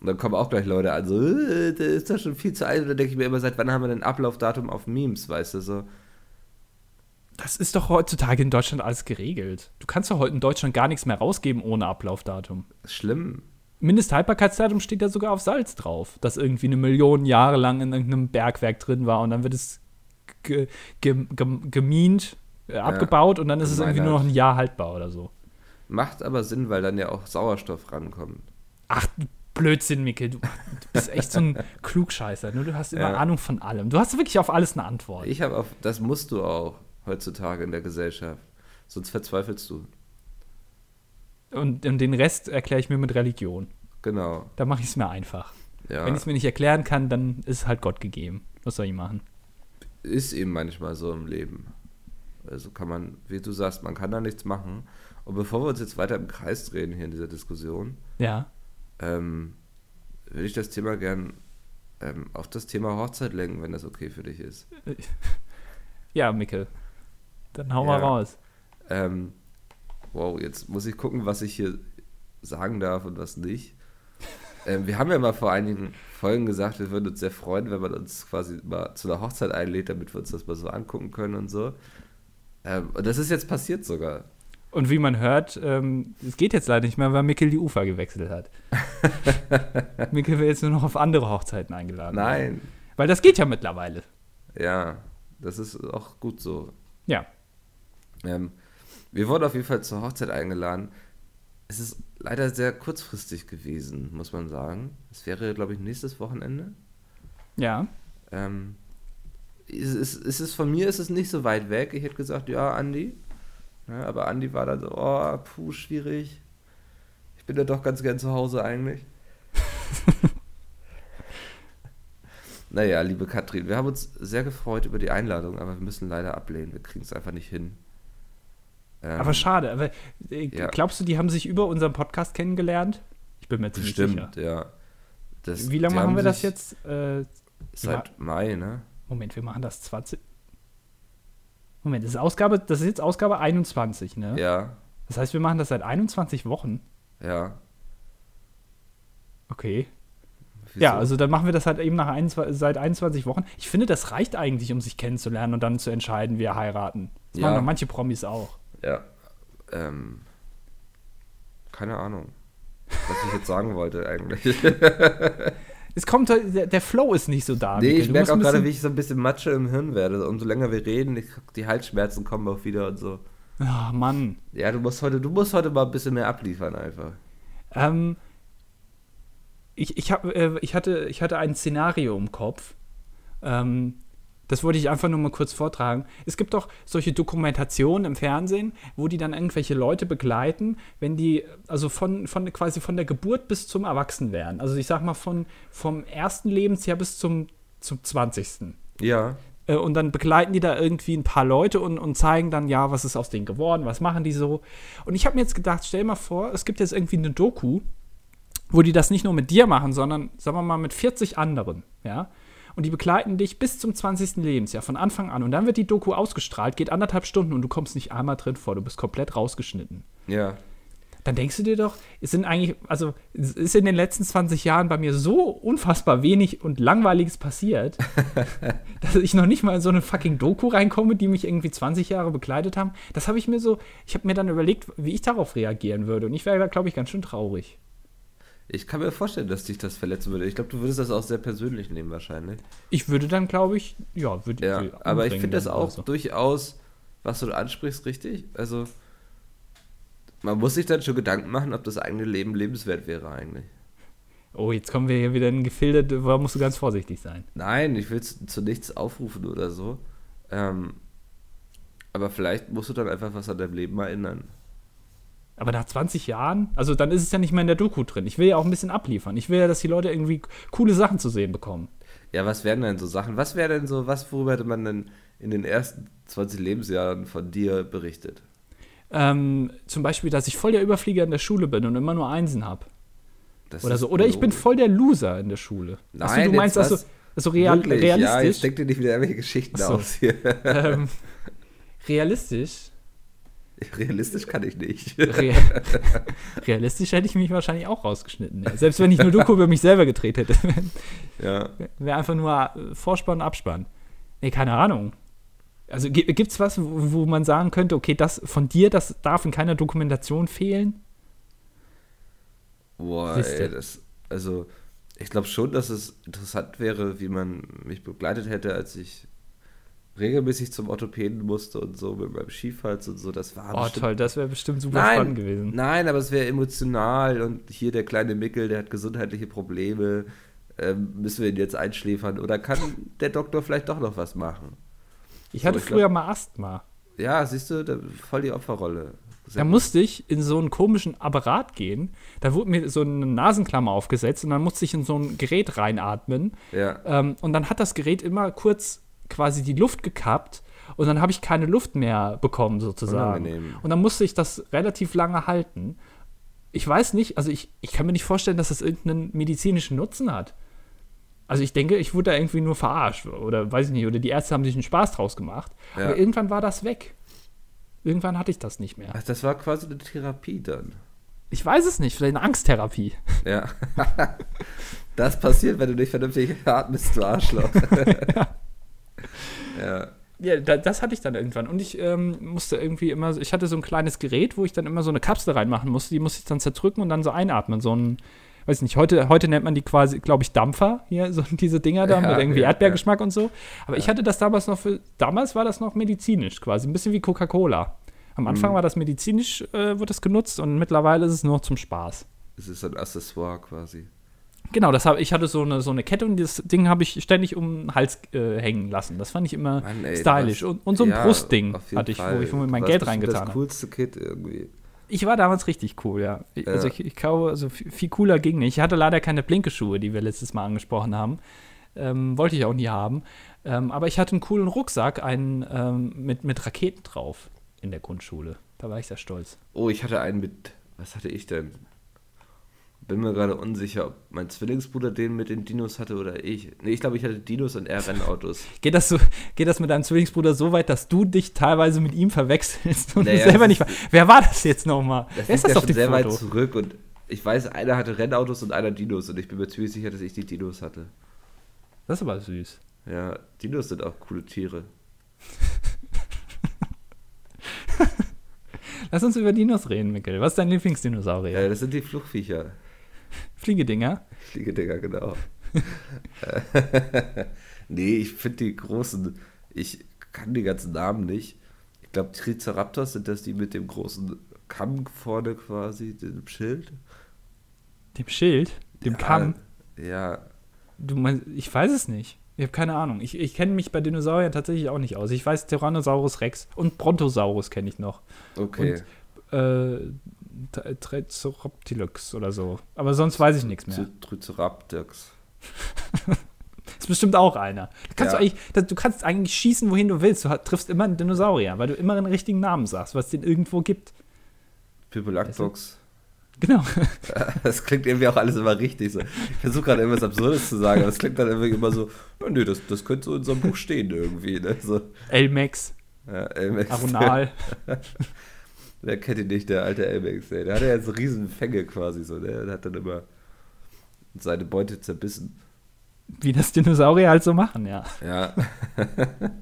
Und dann kommen auch gleich Leute an, so, äh, ist doch schon viel zu alt. Und dann denke ich mir immer, seit wann haben wir denn Ablaufdatum auf Memes, weißt du, so. Das ist doch heutzutage in Deutschland alles geregelt. Du kannst doch heute in Deutschland gar nichts mehr rausgeben ohne Ablaufdatum. Schlimm. Mindesthaltbarkeitsdatum steht da sogar auf Salz drauf, das irgendwie eine Million Jahre lang in irgendeinem Bergwerk drin war und dann wird es ge ge ge gemient, äh, abgebaut und dann ist es irgendwie nur noch ein Jahr haltbar oder so. Macht aber Sinn, weil dann ja auch Sauerstoff rankommt. Ach, Blödsinn, Mikkel. Du, du bist echt so ein Klugscheißer. Ne? Du hast immer ja. Ahnung von allem. Du hast wirklich auf alles eine Antwort. Ich habe auf, das musst du auch heutzutage in der Gesellschaft. Sonst verzweifelst du. Und, und den Rest erkläre ich mir mit Religion. Genau. Da mache ich es mir einfach. Ja. Wenn ich es mir nicht erklären kann, dann ist halt Gott gegeben. Was soll ich machen? Ist eben manchmal so im Leben. Also kann man, wie du sagst, man kann da nichts machen. Und bevor wir uns jetzt weiter im Kreis drehen hier in dieser Diskussion, ja ähm, würde ich das Thema gern ähm, auf das Thema Hochzeit lenken, wenn das okay für dich ist. Ja, Mikkel. Dann hau ja. mal raus. Ähm, wow, jetzt muss ich gucken, was ich hier sagen darf und was nicht. (laughs) Ähm, wir haben ja mal vor einigen Folgen gesagt, wir würden uns sehr freuen, wenn man uns quasi mal zu einer Hochzeit einlädt, damit wir uns das mal so angucken können und so. Ähm, und das ist jetzt passiert sogar. Und wie man hört, ähm, es geht jetzt leider nicht mehr, weil Mikkel die Ufer gewechselt hat. (laughs) Mikkel wird jetzt nur noch auf andere Hochzeiten eingeladen. Nein. Weil das geht ja mittlerweile. Ja, das ist auch gut so. Ja. Ähm, wir wurden auf jeden Fall zur Hochzeit eingeladen. Es ist leider sehr kurzfristig gewesen, muss man sagen. Es wäre, glaube ich, nächstes Wochenende. Ja. Ähm, ist, ist, ist es von mir ist es nicht so weit weg. Ich hätte gesagt, ja, Andi, ja, aber Andi war dann so, oh, puh, schwierig. Ich bin ja doch ganz gern zu Hause eigentlich. (laughs) naja, liebe Katrin, wir haben uns sehr gefreut über die Einladung, aber wir müssen leider ablehnen. Wir kriegen es einfach nicht hin. Ähm, aber schade. Aber, äh, ja. Glaubst du, die haben sich über unseren Podcast kennengelernt? Ich bin mir ziemlich Bestimmt, sicher. ja. Das, Wie lange machen wir das jetzt? Äh, seit Mai, ne? Moment, wir machen das 20, Moment, das ist Ausgabe, das ist jetzt Ausgabe 21, ne? Ja. Das heißt, wir machen das seit 21 Wochen. Ja. Okay. Wieso? Ja, also dann machen wir das halt eben nach ein, seit 21 Wochen. Ich finde, das reicht eigentlich, um sich kennenzulernen und dann zu entscheiden, wir heiraten. Das ja. machen doch manche Promis auch. Ja. Ähm. Keine Ahnung, was ich jetzt sagen wollte eigentlich. (laughs) es kommt, der, der Flow ist nicht so da. Nee, ich merke auch gerade, wie ich so ein bisschen Matsche im Hirn werde. Umso länger wir reden, ich, die Halsschmerzen kommen auch wieder und so. Ach, Mann. Ja, du musst heute, du musst heute mal ein bisschen mehr abliefern einfach. Ähm, ich, ich, hab, äh, ich, hatte, ich hatte ein Szenario im Kopf. Ähm, das wollte ich einfach nur mal kurz vortragen. Es gibt doch solche Dokumentationen im Fernsehen, wo die dann irgendwelche Leute begleiten, wenn die, also von, von quasi von der Geburt bis zum Erwachsenwerden. Also ich sag mal von, vom ersten Lebensjahr bis zum, zum 20. Ja. Äh, und dann begleiten die da irgendwie ein paar Leute und, und zeigen dann, ja, was ist aus denen geworden, was machen die so. Und ich habe mir jetzt gedacht, stell mal vor, es gibt jetzt irgendwie eine Doku, wo die das nicht nur mit dir machen, sondern, sagen wir mal, mit 40 anderen, ja und die begleiten dich bis zum 20. Lebensjahr von Anfang an. Und dann wird die Doku ausgestrahlt, geht anderthalb Stunden und du kommst nicht einmal drin vor, du bist komplett rausgeschnitten. Ja. Dann denkst du dir doch, es sind eigentlich, also es ist in den letzten 20 Jahren bei mir so unfassbar wenig und Langweiliges passiert, (laughs) dass ich noch nicht mal in so eine fucking Doku reinkomme, die mich irgendwie 20 Jahre begleitet haben. Das habe ich mir so, ich habe mir dann überlegt, wie ich darauf reagieren würde. Und ich wäre, glaube ich, ganz schön traurig. Ich kann mir vorstellen, dass dich das verletzen würde. Ich glaube, du würdest das auch sehr persönlich nehmen, wahrscheinlich. Ich würde dann, glaube ich, ja, würde Ja, ich. aber ich finde das auch so. durchaus, was du ansprichst, richtig. Also, man muss sich dann schon Gedanken machen, ob das eigene Leben lebenswert wäre eigentlich. Oh, jetzt kommen wir hier wieder in Gefilde, da musst du ganz vorsichtig sein. Nein, ich will zu, zu nichts aufrufen oder so. Ähm, aber vielleicht musst du dann einfach was an deinem Leben mal ändern. Aber nach 20 Jahren, also dann ist es ja nicht mehr in der Doku drin. Ich will ja auch ein bisschen abliefern. Ich will ja, dass die Leute irgendwie coole Sachen zu sehen bekommen. Ja, was wären denn so Sachen? Was wäre denn so, was, worüber hätte man denn in den ersten 20 Lebensjahren von dir berichtet? Ähm, zum Beispiel, dass ich voll der Überflieger in der Schule bin und immer nur Einsen habe. Oder so. Oder ich bin voll der Loser in der Schule. Achso, Nein, du meinst also, also real, Wirklich? Ja, jetzt realistisch. denk dir nicht wieder irgendwelche Geschichten so. aus hier. ähm, (laughs) realistisch. Realistisch kann ich nicht. Re (laughs) realistisch hätte ich mich wahrscheinlich auch rausgeschnitten. Ja. Selbst wenn ich nur Doku über mich selber gedreht hätte. (laughs) ja. Wäre einfach nur äh, Vorspann, Abspann. Nee, keine Ahnung. Also gi- gibt's was, wo, man sagen könnte, okay, das von dir, das darf in keiner Dokumentation fehlen? Boah, ey, das, also, ich glaube schon, dass es interessant wäre, wie man mich begleitet hätte, als ich regelmäßig zum Orthopäden musste und so mit meinem Schiefhals und so. Das war Oh, bestimmt- toll, das wäre bestimmt super Nein, spannend gewesen. Nein, aber es wäre emotional und hier der kleine Mickel, der hat gesundheitliche Probleme. Ähm, müssen wir ihn jetzt einschläfern oder kann (laughs) der Doktor vielleicht doch noch was machen? Ich hatte ich früher glaub- mal Asthma. Ja, siehst du, da, voll die Opferrolle. Sehr Da gut. musste ich in so einen komischen Apparat gehen. Da wurde mir so eine Nasenklammer aufgesetzt und dann musste ich in so ein Gerät reinatmen. Ja, Ähm, und dann hat das Gerät immer kurz quasi die Luft gekappt und dann habe ich keine Luft mehr bekommen, sozusagen. Unangenehm. Und dann musste ich das relativ lange halten. Ich weiß nicht, also ich, ich kann mir nicht vorstellen, dass das irgendeinen medizinischen Nutzen hat. Also ich denke, ich wurde da irgendwie nur verarscht oder weiß ich nicht, oder die Ärzte haben sich einen Spaß draus gemacht. Ja. Aber irgendwann war das weg. Irgendwann hatte ich das nicht mehr. Ach, das war quasi eine Therapie dann. Ich weiß es nicht, vielleicht eine Angsttherapie. Ja. (laughs) das passiert, wenn du nicht vernünftig atmest, du Arschloch. ja. (laughs) (laughs) (laughs) Ja, da, das hatte ich dann irgendwann. Und ich ähm, musste irgendwie immer, ich hatte so ein kleines Gerät, wo ich dann immer so eine Kapsel reinmachen musste. Die musste ich dann zerdrücken und dann so einatmen. So ein, weiß nicht, heute, heute nennt man die quasi, glaube ich, Dampfer, hier, so (laughs) diese Dinger da Ja, mit irgendwie ja, Erdbeergeschmack und so. Aber ich hatte das damals noch für, damals war das noch medizinisch quasi, ein bisschen wie Coca-Cola. Am Anfang Mhm. war das medizinisch, äh, wird das genutzt und mittlerweile ist es nur zum Spaß. Es ist ein Accessoire quasi. Genau, das hab, ich hatte so eine, so eine Kette und dieses Ding habe ich ständig um den Hals äh, hängen lassen. Das fand ich immer Mann, ey, du stylisch. Und, und so ein Ja, Brustding hatte ich, Fall. wo ich Du mein warst Geld reingetan Das habe. coolste Kid irgendwie. Ich war damals richtig cool, ja. Ja. Also ich, ich glaube, also viel, viel cooler ging nicht. Ich hatte leider keine Blinkeschuhe, die wir letztes Mal angesprochen haben. Ähm, wollte ich auch nie haben. Ähm, aber ich hatte einen coolen Rucksack, einen ähm, mit, mit Raketen drauf in der Grundschule. Da war ich sehr stolz. Oh, ich hatte einen mit. Was hatte ich denn? Bin mir gerade unsicher, ob mein Zwillingsbruder den mit den Dinos hatte oder ich. Nee, ich glaube, ich hatte Dinos und er Rennautos. (laughs) Geht das, so, geht das mit deinem Zwillingsbruder so weit, dass du dich teilweise mit ihm verwechselst und Naja, du selber nicht? Wer war das jetzt nochmal? Das Wer ist das ja auf schon dem sehr weit Foto? zurück und ich weiß, einer hatte Rennautos und einer Dinos und ich bin mir ziemlich sicher, dass ich die Dinos hatte. Das ist aber süß. Ja, Dinos sind auch coole Tiere. (laughs) Lass uns über Dinos reden, Mikkel. Was ist dein Lieblingsdinosaurier? Ja, das sind die Fluchviecher. Fliegedinger? Fliegedinger, genau. (laughs) nee, ich finde die großen, ich kann die ganzen Namen nicht. Ich glaube, Triceratops sind das die mit dem großen Kamm vorne quasi, dem Schild. Dem Schild? Dem ja, Kamm? Ja, Du meinst, ich weiß es nicht. Ich habe keine Ahnung. Ich, ich kenne mich bei Dinosauriern tatsächlich auch nicht aus. Ich weiß Tyrannosaurus Rex und Brontosaurus kenne ich noch. okay. Äh, T- Triceratops oder so. Aber sonst weiß ich nichts mehr. Triceratops. (laughs) Ist bestimmt auch einer. Du kannst, Ja. du, eigentlich, du kannst eigentlich schießen, wohin du willst. Du triffst immer einen Dinosaurier, weil du immer den richtigen Namen sagst, was es den irgendwo gibt. Pipelactox. Genau. (laughs) Das klingt irgendwie auch alles immer richtig. So. Ich versuche gerade irgendwas Absurdes zu sagen, aber es klingt dann irgendwie immer so, oh, nee, das, das könnte so in so einem Buch stehen irgendwie. Ne? So, Elmex, ja, Elmex. Aronal. (laughs) Wer kennt ihn nicht, der alte Elmex, ey. Der hatte ja so riesen Fänge quasi so, ne? Der hat dann immer seine Beute zerbissen. Wie das Dinosaurier halt so machen, ja. Ja. (laughs)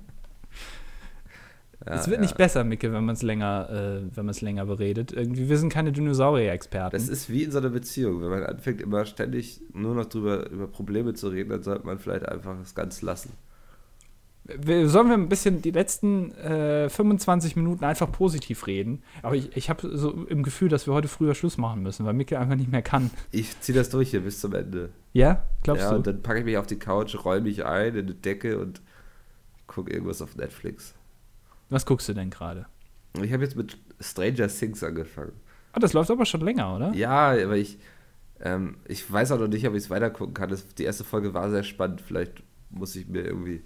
Ja, es wird ja. nicht besser, Micke, wenn man es länger, äh, wenn man es länger beredet. Irgendwie, wir sind keine Dinosaurier-Experten. Das ist wie in so einer Beziehung. Wenn man anfängt, immer ständig nur noch drüber, über Probleme zu reden, dann sollte man vielleicht einfach das ganz lassen. Sollen wir ein bisschen die letzten äh, 25 Minuten einfach positiv reden? Aber ich, ich habe so im Gefühl, dass wir heute früher Schluss machen müssen, weil Micke einfach nicht mehr kann. Ich ziehe das durch hier bis zum Ende. Ja? Glaubst ja, du? und dann packe ich mich auf die Couch, räume mich ein in eine Decke und gucke irgendwas auf Netflix. Was guckst du denn gerade? Ich habe jetzt mit Stranger Things angefangen. Ah, das läuft aber schon länger, oder? Ja, aber ich, ähm, ich weiß auch noch nicht, ob ich es weitergucken kann. Das, die erste Folge war sehr spannend. Vielleicht muss ich mir irgendwie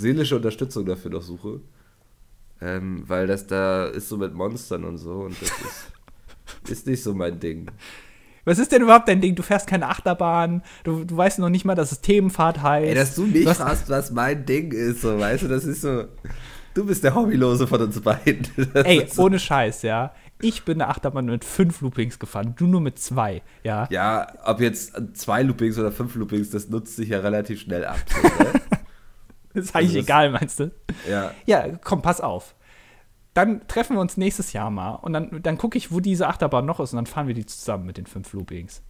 seelische Unterstützung dafür noch suchen. Ähm, weil das da ist so mit Monstern und so und das ist, (laughs) ist nicht so mein Ding. Was ist denn überhaupt dein Ding? Du fährst keine Achterbahn, du, du weißt noch nicht mal, dass es Themenfahrt heißt. Ey, dass du mich hast- fragst, was mein Ding ist, so, weißt du, das ist so. Du bist der Hobbylose von uns beiden. (laughs) Das Ey, so, ohne Scheiß, ja. Ich bin eine Achterbahn mit fünf Loopings gefahren, du nur mit zwei, ja. ja, ob jetzt zwei Loopings oder fünf Loopings, das nutzt sich ja relativ schnell ab. So, (laughs) ne? Das ist eigentlich Also egal, meinst du? ja. Ja, komm, pass auf. Dann treffen wir uns nächstes Jahr mal und dann, dann gucke ich, wo diese Achterbahn noch ist und dann fahren wir die zusammen mit den fünf Loopings.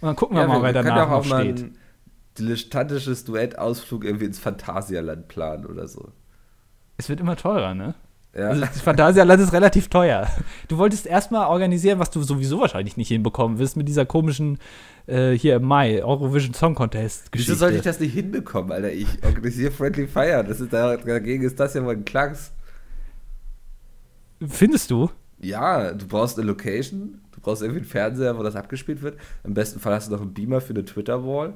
Und dann gucken wir ja, mal, wer können danach auch noch mal steht. ein dilettantisches Duettausflug irgendwie ins Phantasialand planen oder so. Es wird immer teurer, ne? Ja. Also das Phantasialand ist relativ teuer. Du wolltest erstmal organisieren, was du sowieso wahrscheinlich nicht hinbekommen wirst mit dieser komischen äh, hier im Mai Eurovision Song Contest Geschichte. Wieso sollte ich das nicht hinbekommen, Alter? Ich organisiere Friendly Fire. Das ist, dagegen ist das ja mal ein Klacks. Findest du? Ja, du brauchst eine Location, du brauchst irgendwie einen Fernseher, wo das abgespielt wird. Im besten Fall hast du noch einen Beamer für eine Twitter-Wall.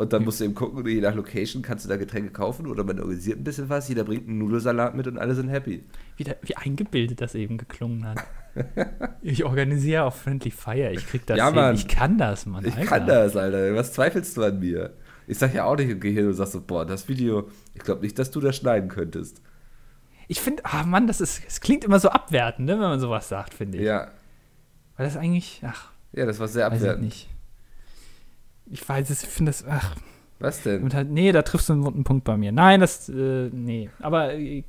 Und dann musst du eben gucken, je nach Location kannst du da Getränke kaufen oder man organisiert ein bisschen was. Jeder bringt einen Nudelsalat mit und alle sind happy. Wie, da, wie eingebildet das eben geklungen hat. ich organisiere auf Friendly Fire. Ich krieg das Ja, hin. Mann. Ich kann das, Mann. Ich Alter. kann das, Alter. Was zweifelst du an mir? Ich sag ja auch nicht im Gehirn und sag so, boah, das Video, ich glaube nicht, dass du das schneiden könntest. Ich finde, ah Mann, das ist, es klingt immer so abwertend, ne, wenn man sowas sagt, finde ich. Ja, Weil das eigentlich, ach, ja, das war sehr weiß ich abwertend. nicht. Ich weiß es, ich finde das, ach, Was denn? und halt, nee, da triffst du einen wunden Punkt bei mir. Nein, das, äh, nee, aber ich,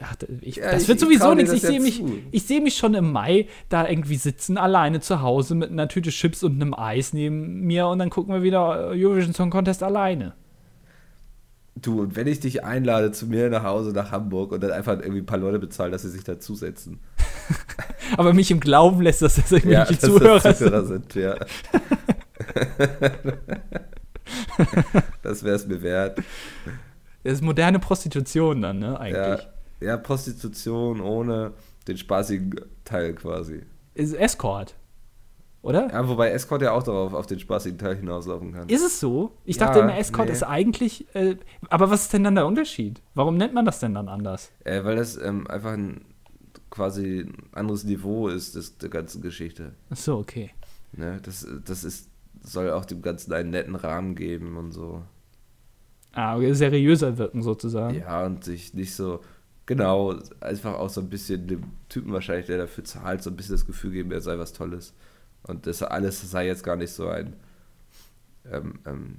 ach, ich, Ja, das ich- wird sowieso nichts. Ich sehe ja mich, ich sehe mich schon im Mai da irgendwie sitzen, alleine zu Hause mit einer Tüte Chips und einem Eis neben mir und dann gucken wir wieder Eurovision Song Contest alleine. Du, und wenn ich dich einlade zu mir nach Hause nach Hamburg und dann einfach irgendwie ein paar Leute bezahlen, dass sie sich dazusetzen. (laughs) Aber mich im Glauben lässt, dass das irgendwelche dass das Zuhörer sind. Zuhörer sind, ja. (laughs) (laughs) das wäre es mir wert. Das ist moderne Prostitution dann, ne, Ja, eigentlich. ja, Prostitution ohne den spaßigen Teil quasi. Ist Escort, oder? Ja, wobei Escort ja auch darauf auf den spaßigen Teil hinauslaufen kann. Ist es so? Ich Ja, dachte immer, Escort nee. ist eigentlich. Äh, aber was ist denn dann der Unterschied? Warum nennt man das denn dann anders? Äh, weil das ähm, einfach ein quasi ein anderes Niveau ist des, der ganzen Geschichte. Ach so, okay. Ne? Das, das ist, soll auch dem Ganzen einen netten Rahmen geben und so. Ah, okay, seriöser wirken sozusagen. Ja, und sich nicht so, genau, einfach auch so ein bisschen dem Typen wahrscheinlich, der dafür zahlt, so ein bisschen das Gefühl geben, er sei was Tolles. Und das alles sei jetzt gar nicht so ein. Ähm, ähm,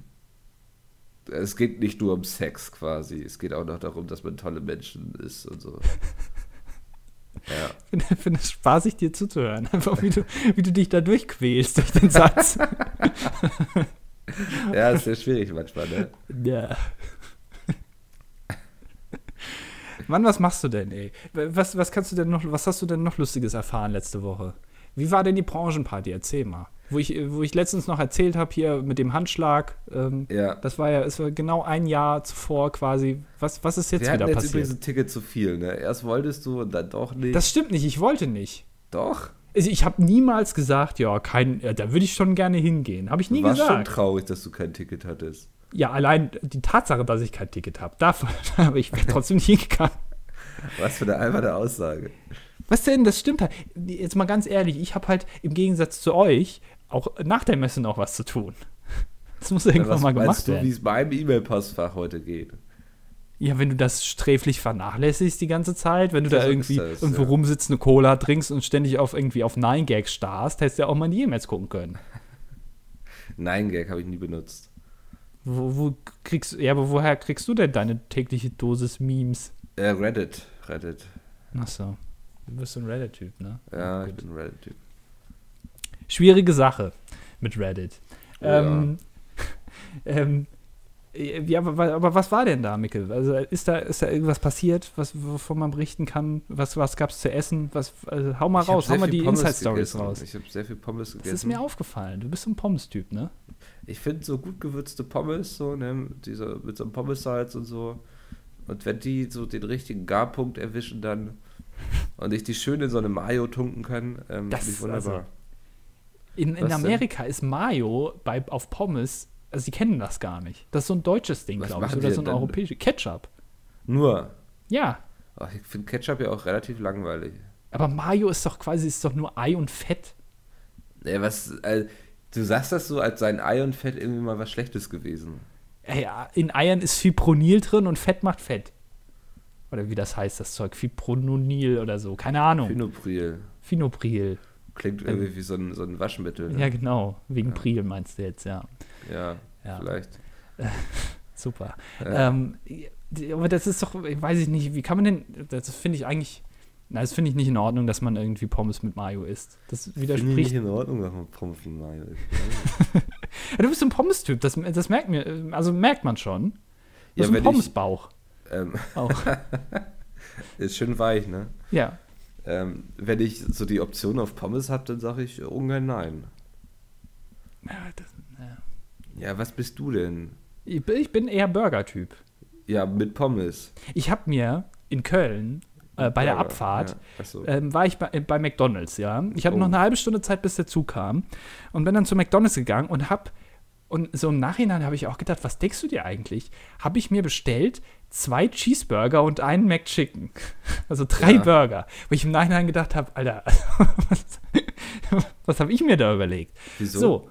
es geht nicht nur um Sex quasi, es geht auch noch darum, dass man tolle Menschen ist und so. (laughs) Ja. Ich (laughs) finde find es spaßig, dir zuzuhören. (laughs) Einfach wie du, wie du dich da durchquälst durch den Satz. (laughs) ja, ist sehr schwierig manchmal, ne? ja. Mann, was machst du denn, ey? Was, was kannst du denn noch, was hast du denn noch Lustiges erfahren letzte Woche? Wie war denn die Branchenparty? Erzähl mal. Wo ich, wo ich letztens noch erzählt habe, hier mit dem Handschlag, ähm, Ja. das war ja, es war genau ein Jahr zuvor quasi. Was, was ist jetzt Wir wieder jetzt passiert? übrigens ein Ticket zu viel, ne? Erst wolltest du und dann doch nicht. Das stimmt nicht, ich wollte nicht. doch. Also ich habe niemals gesagt, ja, kein, ja, da würde ich schon gerne hingehen. Habe ich nie War schon gesagt. traurig, dass du kein Ticket hattest. Ja, allein die Tatsache, dass ich kein Ticket habe, davon (laughs) habe ich trotzdem nicht hingegangen. Was für eine alberne Aussage. Was denn? Das stimmt halt. Jetzt mal ganz ehrlich, ich habe halt im Gegensatz zu euch auch nach der Messe noch was zu tun. (laughs) Das muss irgendwann Was mal gemacht du, wie werden. es meinem E-Mail-Postfach heute geht? Ja, wenn du das sträflich vernachlässigst die ganze Zeit, wenn du Ja, da irgendwie das, irgendwo ja. rumsitzt, eine Cola trinkst und ständig auf irgendwie auf Nine Gags starrst, hättest du ja auch mal in die E-Mails gucken können. Nein, Gag habe ich nie benutzt. Wo, wo kriegst ja, aber woher kriegst du denn deine tägliche Dosis Memes? Äh, Reddit. Reddit. Ach so. Du bist so ein Reddit-Typ, ne? Ja, Gut. ich bin ein Reddit-Typ. Schwierige Sache mit Reddit. Oh ja. ähm, (laughs) ähm, ja, aber, aber was war denn da, Mikkel? Also ist da, ist da irgendwas passiert, was, wovon man berichten kann? Was, was gab es zu essen? Was, also, hau mal Ich raus, hau mal die Inside-Stories raus. Ich habe sehr viel Pommes Das gegessen. ist mir aufgefallen. Du bist so ein Pommes-Typ, ne? Ich finde so gut gewürzte Pommes, so, ne, diese, mit so einem Pommessalz und so. Und wenn die so den richtigen Garpunkt erwischen dann (laughs) und ich die schön in so eine Mayo tunken kann, ähm, Das ist wunderbar. also- In, in Was denn? Amerika ist Mayo bei, auf Pommes, also sie kennen das gar nicht. Das ist so ein deutsches Ding, glaube ich. Oder so ein europäisches. Ketchup. Nur. Ja. Ach, ich finde Ketchup ja auch relativ langweilig. Aber Mayo ist doch quasi, ist doch nur Ei und Fett. Ey, was, äh, du sagst das so, als sei ein Ei und Fett irgendwie mal was Schlechtes gewesen. Ey, ja, in Eiern ist Fipronil drin und Fett macht Fett. Oder wie das heißt, das Zeug. Fipronil oder so. Keine Ahnung. Phenopril. Phinopril. Klingt irgendwie wie so ein, so ein Waschmittel. Ne? Ja, genau. Wegen Pril meinst du jetzt, ja. Ja, Ja. vielleicht. (laughs) Super. Ja. Ähm, aber das ist doch, weiß ich nicht, wie kann man denn, das finde ich eigentlich, na, das finde ich nicht in Ordnung, dass man irgendwie Pommes mit Mayo isst. Das Finde ich widerspricht. nicht in Ordnung, dass man Pommes mit Mayo isst. (laughs) Ja, du bist ein Pommes-Typ, das, das merkt mir, also merkt man schon. Du Ja, bist ein wenn ich- Pommesbauch. ähm, Auch. (laughs) ist schön weich, ne? ja. Ähm, wenn ich so die Option auf Pommes habe, dann sage ich ungern nein. Ja, das, ja. Ja, was bist du denn? Ich bin- eher Burger-Typ. Ja, mit Pommes. Ich habe mir in Köln äh, bei der Burger, Abfahrt Ja. Achso. ähm, war ich bei, äh, bei McDonalds, ja. Ich hatte Oh. noch eine halbe Stunde Zeit, bis der Zug kam und bin dann zu McDonalds gegangen und hab und so im Nachhinein habe ich auch gedacht, was denkst du dir eigentlich? Habe ich mir bestellt zwei Cheeseburger und einen McChicken. (laughs) Also drei Ja. Burger. Wo ich im Nachhinein gedacht habe, Alter, (laughs) was, was habe ich mir da überlegt? Wieso? So,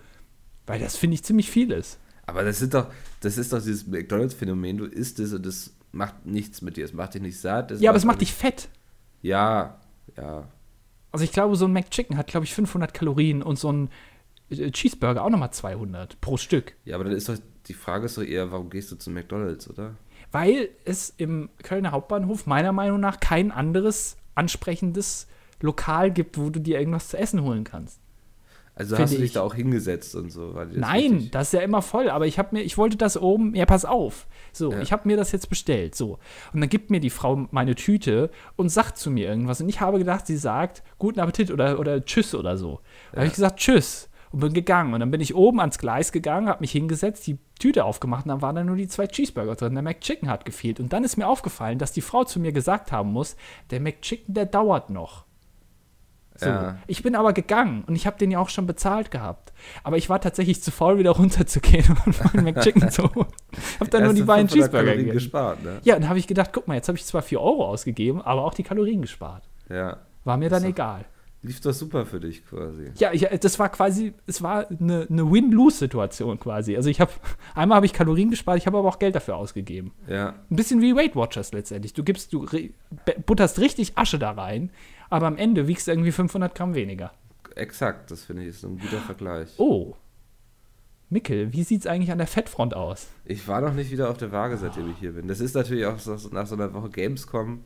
weil das finde ich ziemlich viel ist. Aber das sind doch, das ist doch dieses McDonalds-Phänomen. Du isst es und das macht nichts mit dir. Es macht dich nicht satt. ja, aber es macht dich fett. Ja, ja. Also ich glaube, so ein McChicken hat, glaube ich, 500 Kalorien und so ein äh, Cheeseburger auch nochmal 200 pro Stück. Ja, aber dann ist doch, die Frage ist doch eher, warum gehst du zu McDonalds, oder? Weil es im Kölner Hauptbahnhof meiner Meinung nach kein anderes ansprechendes Lokal gibt, wo du dir irgendwas zu essen holen kannst. Also hast du dich ich. da auch hingesetzt und so? Das Nein, das ist ja immer voll, aber ich habe mir, ich wollte das oben, ja, pass auf. So, Ja. ich habe mir das jetzt bestellt, so. Und dann gibt mir die Frau meine Tüte und sagt zu mir irgendwas. Und ich habe gedacht, sie sagt, guten Appetit oder, oder Tschüss oder so. Da habe ich gesagt, Tschüss. Und bin gegangen. Und dann bin ich oben ans Gleis gegangen, habe mich hingesetzt, die Tüte aufgemacht und dann waren da nur die zwei Cheeseburger drin. Der McChicken hat gefehlt. Und dann ist mir aufgefallen, dass die Frau zu mir gesagt haben muss, der McChicken, der dauert noch. So. Ja. Ich bin aber gegangen und ich habe den ja auch schon bezahlt gehabt. Aber ich war tatsächlich zu faul, wieder (laughs) runterzugehen und meinen (laughs) McChicken zu holen. Hab dann nur die beiden 500 Cheeseburger Kalorien gespart, ne? Ja, dann habe ich gedacht, guck mal, jetzt habe ich zwar 4 Euro ausgegeben, aber auch die Kalorien gespart. Ja. War mir dann doch- egal. Lief doch super für dich quasi. Ja, ich, das war quasi, es war eine, eine Win-Lose-Situation quasi. Also ich habe, (laughs) einmal habe ich Kalorien gespart, ich habe aber auch Geld dafür ausgegeben. Ja. Ein bisschen wie Weight Watchers letztendlich. Du gibst, du butterst richtig Asche da rein, aber am Ende wiegst du irgendwie 500 Gramm weniger. Exakt, das finde ich ist ein guter Vergleich. Oh. Mikkel, wie sieht's eigentlich an der Fettfront aus? Ich war noch nicht wieder auf der Waage, seitdem ich hier bin. Das ist natürlich auch nach so einer Woche Gamescom,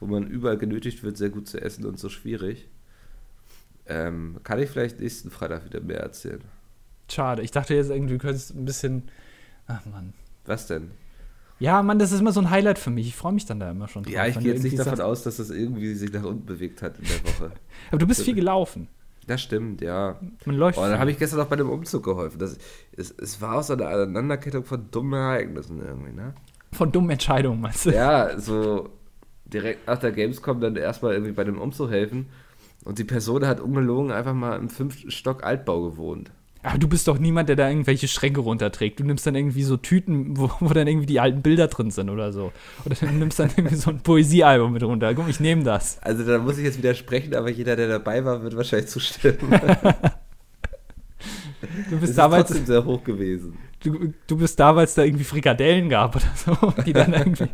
wo man überall genötigt wird, sehr gut zu essen und so schwierig. Ähm, kann ich vielleicht nächsten Freitag wieder mehr erzählen. Schade, ich dachte jetzt irgendwie, du könntest ein bisschen. Ach Mann. Was denn? Ja, Mann, das ist immer so ein Highlight für mich. Ich freue mich dann da immer schon drauf. Ja, ich gehe jetzt nicht davon aus, dass das irgendwie sich nach unten bewegt hat in der Woche. (laughs) Aber du bist viel gelaufen. Das stimmt, ja. Man läuft. Oh, dann habe ich gestern auch bei dem Umzug geholfen. Das, es, es war auch so eine Aneinanderkettung von dummen Ereignissen irgendwie, ne? Von dummen Entscheidungen, meinst du? Ja, so direkt nach der Gamescom dann erstmal irgendwie bei dem Umzug helfen. Und die Person hat ungelogen einfach mal im fünften Stock Altbau gewohnt. Aber du bist doch niemand, der da irgendwelche Schränke runterträgt. Du nimmst dann irgendwie so Tüten, wo, wo dann irgendwie die alten Bilder drin sind oder so. Oder du nimmst dann irgendwie so ein Poesiealbum mit runter. Guck, ich nehme das. Also da muss ich jetzt widersprechen, aber jeder, der dabei war, wird wahrscheinlich zustimmen. (laughs) Du Das bist ist damals, trotzdem sehr hoch gewesen. du, du bist da, weil es da irgendwie Frikadellen gab oder so. Die dann irgendwie.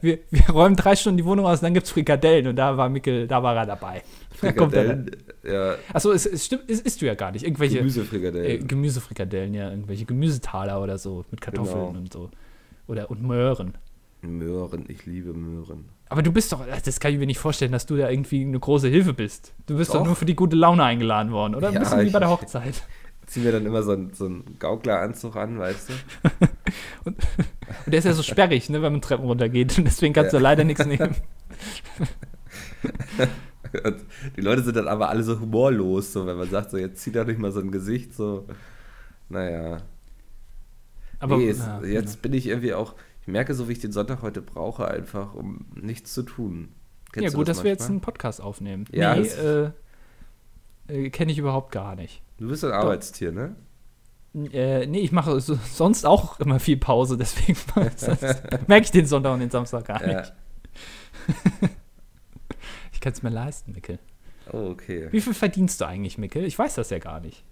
Wir, wir räumen drei Stunden die Wohnung aus und dann gibt es Frikadellen und da war Mikkel, da war er dabei. Da. Frikadellen, ja, Achso, es, es stimmt, es isst du ja gar nicht. Irgendwelche. Äh, Gemüsefrikadellen. Gemüsefrikadellen, ja, irgendwelche Gemüsetaler oder so mit Kartoffeln Genau. und so. Oder und Möhren. Möhren, ich liebe Möhren. Aber du bist doch, das kann ich mir nicht vorstellen, dass du da irgendwie eine große Hilfe bist. Du bist doch, Doch. nur für die gute Laune eingeladen worden, oder? Ein Ja, bisschen wie bei der Hochzeit. Zieh mir dann immer so einen, so einen Gaukleranzug an, weißt du? (laughs) Und der ist ja so sperrig, ne, wenn man Treppen runtergeht. Und deswegen kannst du Ja. leider nichts nehmen. (laughs) Und die Leute sind dann aber alle so humorlos, so wenn man sagt, so jetzt zieh doch nicht mal so ein Gesicht, so. Naja. Aber nee, es, ja, jetzt bin ich irgendwie auch, ich merke so, wie ich den Sonntag heute brauche, einfach, um nichts zu tun. ja, Kennst du gut, dass wir jetzt einen Podcast aufnehmen. Ja, nee, das- äh, äh, kenne ich überhaupt gar nicht. Du bist ein Arbeitstier, ne? Äh, nee, ich mache so, sonst auch immer viel Pause, (laughs) deswegen (laughs) merke ich den Sonntag und den Samstag gar Ja. nicht. (laughs) Ich kann es mir leisten, Mickel. Oh, okay. Wie viel verdienst du eigentlich, Mickel? Ich weiß das ja gar nicht.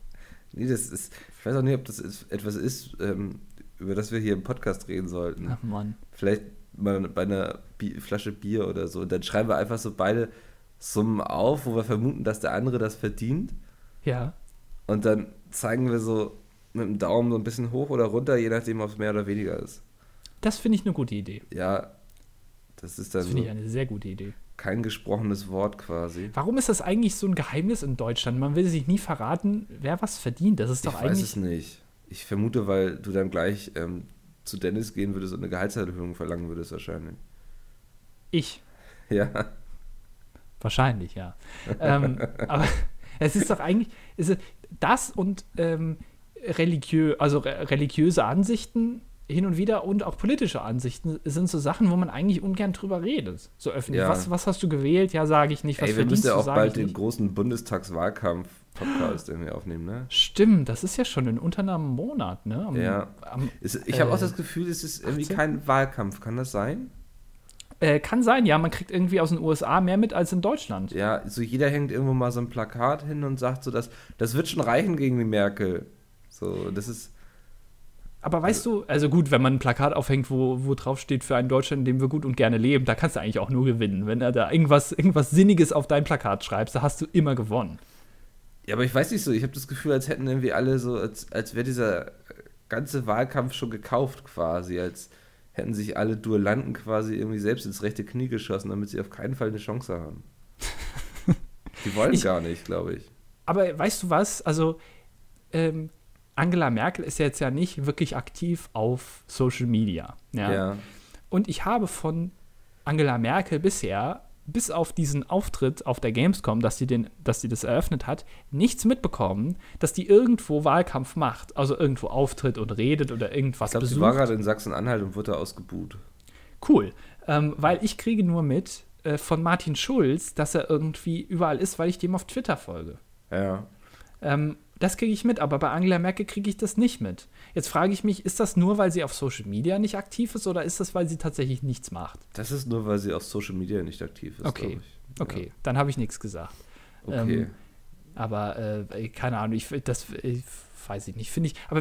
Nee, das ist, ich weiß auch nicht, ob das ist, etwas ist, ähm, über das wir hier im Podcast reden sollten. Ach Mann. Vielleicht mal bei einer Bi Flasche Bier oder so. Und dann schreiben wir einfach so beide Summen auf, wo wir vermuten, dass der andere das verdient. Ja. Und dann zeigen wir so mit dem Daumen so ein bisschen hoch oder runter, je nachdem, ob es mehr oder weniger ist. Das finde ich eine gute Idee. Ja, das ist dann Das finde so ich eine sehr gute Idee. kein gesprochenes Wort quasi. Warum ist das eigentlich so ein Geheimnis in Deutschland? Man will sich nie verraten, wer was verdient. Das ist doch ich weiß eigentlich. es nicht. Ich vermute, weil du dann gleich ähm, zu Dennis gehen würdest und eine Gehaltserhöhung verlangen würdest wahrscheinlich. Ich. Ja, Wahrscheinlich, ja. ähm, (laughs) aber es ist doch eigentlich. Ist es, das und ähm, religiö also re religiöse Ansichten hin und wieder und auch politische Ansichten sind so Sachen, wo man eigentlich ungern drüber redet. So öffentlich. Ja. Was, was hast du gewählt? Ja, sage ich nicht. Was Ey, wir müssen ja auch bald den großen Bundestagswahlkampf-Podcast irgendwie aufnehmen, ne? Stimmt, das ist ja schon in unter einem Monat, ne? Am, Ja. Am, ich habe auch Äh, das Gefühl, es ist irgendwie 18? kein Wahlkampf. Kann das sein? Äh, kann sein, ja, man kriegt irgendwie aus den USA mehr mit als in Deutschland. Ja, so jeder hängt irgendwo mal so ein Plakat hin und sagt so, dass das wird schon reichen gegen die Merkel. So, das ist Aber weißt du, also gut, wenn man ein Plakat aufhängt, wo, wo drauf steht für ein Deutschland, in dem wir gut und gerne leben, da kannst du eigentlich auch nur gewinnen. Wenn du da irgendwas, irgendwas Sinniges auf dein Plakat schreibst, da hast du immer gewonnen. Ja, aber ich weiß nicht so, ich habe das Gefühl, als hätten irgendwie alle so, als, als wäre dieser ganze Wahlkampf schon gekauft quasi, als hätten sich alle Duellanten quasi irgendwie selbst ins rechte Knie geschossen, damit sie auf keinen Fall eine Chance haben. (laughs) Die wollen Ich- gar nicht, glaube ich. Aber weißt du was? Also, ähm, Angela Merkel ist jetzt ja nicht wirklich aktiv auf Social Media. Ja. Ja. Und ich habe von Angela Merkel bisher, bis auf diesen Auftritt auf der Gamescom, dass sie, den, dass sie das eröffnet hat, nichts mitbekommen, dass die irgendwo Wahlkampf macht. Also irgendwo auftritt und redet oder irgendwas Ich glaube, sie war gerade in Sachsen-Anhalt und wurde ausgebuht. Cool. Ähm, weil ich kriege nur mit äh, von Martin Schulz, dass er irgendwie überall ist, weil ich dem auf Twitter folge. Ja. Ähm, das kriege ich mit, aber bei Angela Merkel kriege ich das nicht mit. Jetzt frage ich mich, ist das nur, weil sie auf Social Media nicht aktiv ist oder ist das, weil sie tatsächlich nichts macht? Das ist nur, weil sie auf Social Media nicht aktiv ist. Okay. ich. Okay, dann habe ich nichts gesagt. Ja. Okay. Ähm, Aber äh, keine Ahnung, ich, das ich, weiß ich nicht. Finde ich. Aber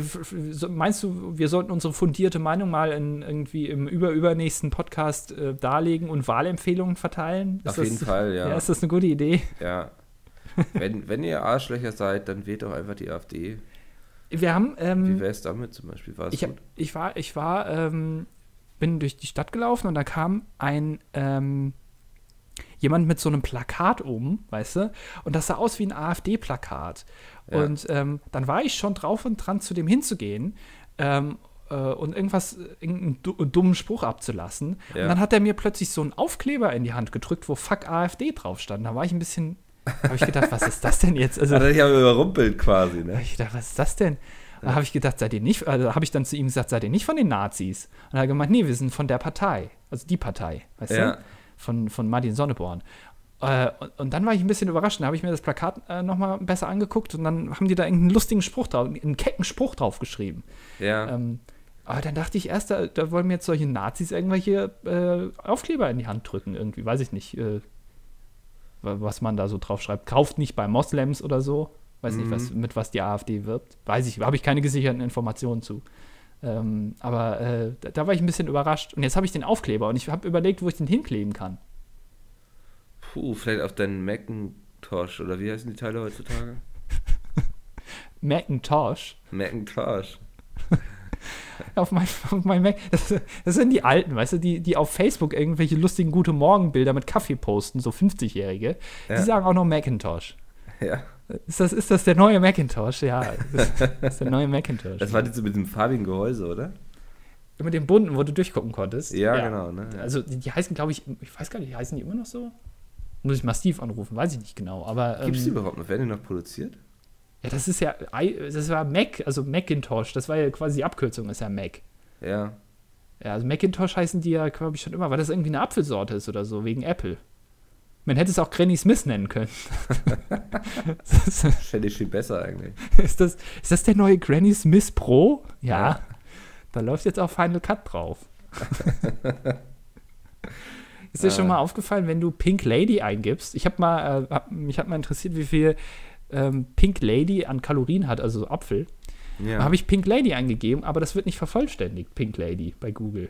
meinst du, wir sollten unsere fundierte Meinung mal in, irgendwie im über-übernächsten Podcast äh, darlegen und Wahlempfehlungen verteilen? Ist auf das, jeden Fall, ja. (laughs) Ja, ist das eine gute Idee? Ja. Wenn, wenn ihr Arschlöcher seid, dann wählt doch einfach die AfD. Wir haben. Wie Ähm, wäre es damit zum Beispiel? War es ich, hab, ich war, ich war, ähm, bin durch die Stadt gelaufen und da kam ein ähm, jemand mit so einem Plakat um, weißt du? Und das sah aus wie ein AfD-Plakat. Ja. Und ähm, dann war ich schon drauf und dran, zu dem hinzugehen. Ähm, äh, und irgendwas, irgendeinen du dummen Spruch abzulassen. Ja. Und dann hat er mir plötzlich so einen Aufkleber in die Hand gedrückt, wo Fuck AfD drauf stand. Da war ich ein bisschen, habe ich gedacht, was ist das denn jetzt? Also, Hat er dich aber überrumpelt quasi, ne? hab ich gedacht, was ist das denn? Da habe ich gedacht, seid ihr nicht, also habe ich dann zu ihm gesagt, seid ihr nicht von den Nazis? Und er hat gemeint, nee, wir sind von der Partei, also die Partei, weißt Ja. du? Von, von Martin Sonneborn. Äh, und, und dann war ich ein bisschen überrascht, da habe ich mir das Plakat äh, nochmal besser angeguckt und dann haben die da irgendeinen lustigen Spruch drauf, einen kecken Spruch drauf geschrieben. Ja. Ähm, aber dann dachte ich erst, da, da wollen mir jetzt solche Nazis irgendwelche äh, Aufkleber in die Hand drücken, irgendwie, weiß ich nicht, äh, was man da so drauf schreibt. Kauft nicht bei Moslems oder so. Weiß nicht, was, mit was die AfD wirbt. Weiß ich, habe ich keine gesicherten Informationen zu. Ähm, aber äh, da, da war ich ein bisschen überrascht. Und jetzt habe ich den Aufkleber und ich habe überlegt, wo ich den hinkleben kann. Puh, vielleicht auf deinen Macintosh oder wie heißen die Teile heutzutage? (laughs) Macintosh. Macintosh. (laughs) auf mein, auf mein Mac. Das, das sind die Alten, weißt du, die, die auf Facebook irgendwelche lustigen Gute Morgen-Bilder mit Kaffee posten, so 50-Jährige. Ja. Die sagen auch noch Macintosh. Ja. Ist das, ist das der neue Macintosh? Ja, das, (laughs) das ist der neue Macintosh. Das war diese mit dem farbigen Gehäuse, oder? mit dem bunten, wo du durchgucken konntest. Ja, genau, ne? Also die, die heißen, glaube ich, ich weiß gar nicht, heißen die immer noch so? Muss ich mal Steve anrufen, weiß ich nicht genau. Aber Gibt es die ähm, überhaupt noch? Werden die noch produziert? Ja, das ist ja, das war Mac, also Macintosh, das war ja quasi die Abkürzung, ist ja Mac. Ja. Ja, also Macintosh heißen die ja, glaube ich, schon immer, weil das irgendwie eine Apfelsorte ist oder so, wegen Apple. Man hätte es auch Granny Smith nennen können. Fände ich viel besser eigentlich. (laughs) ist, das, ist das der neue Granny Smith Pro? Ja. Ja. Da läuft jetzt auch Final Cut drauf. (laughs) ist dir schon Ah. mal aufgefallen, wenn du Pink Lady eingibst? Ich habe mal, äh, hab, mich hat mal interessiert, wie viel ähm, Pink Lady an Kalorien hat, also Apfel. Ja. Da habe ich Pink Lady eingegeben, aber das wird nicht vervollständigt, Pink Lady bei Google.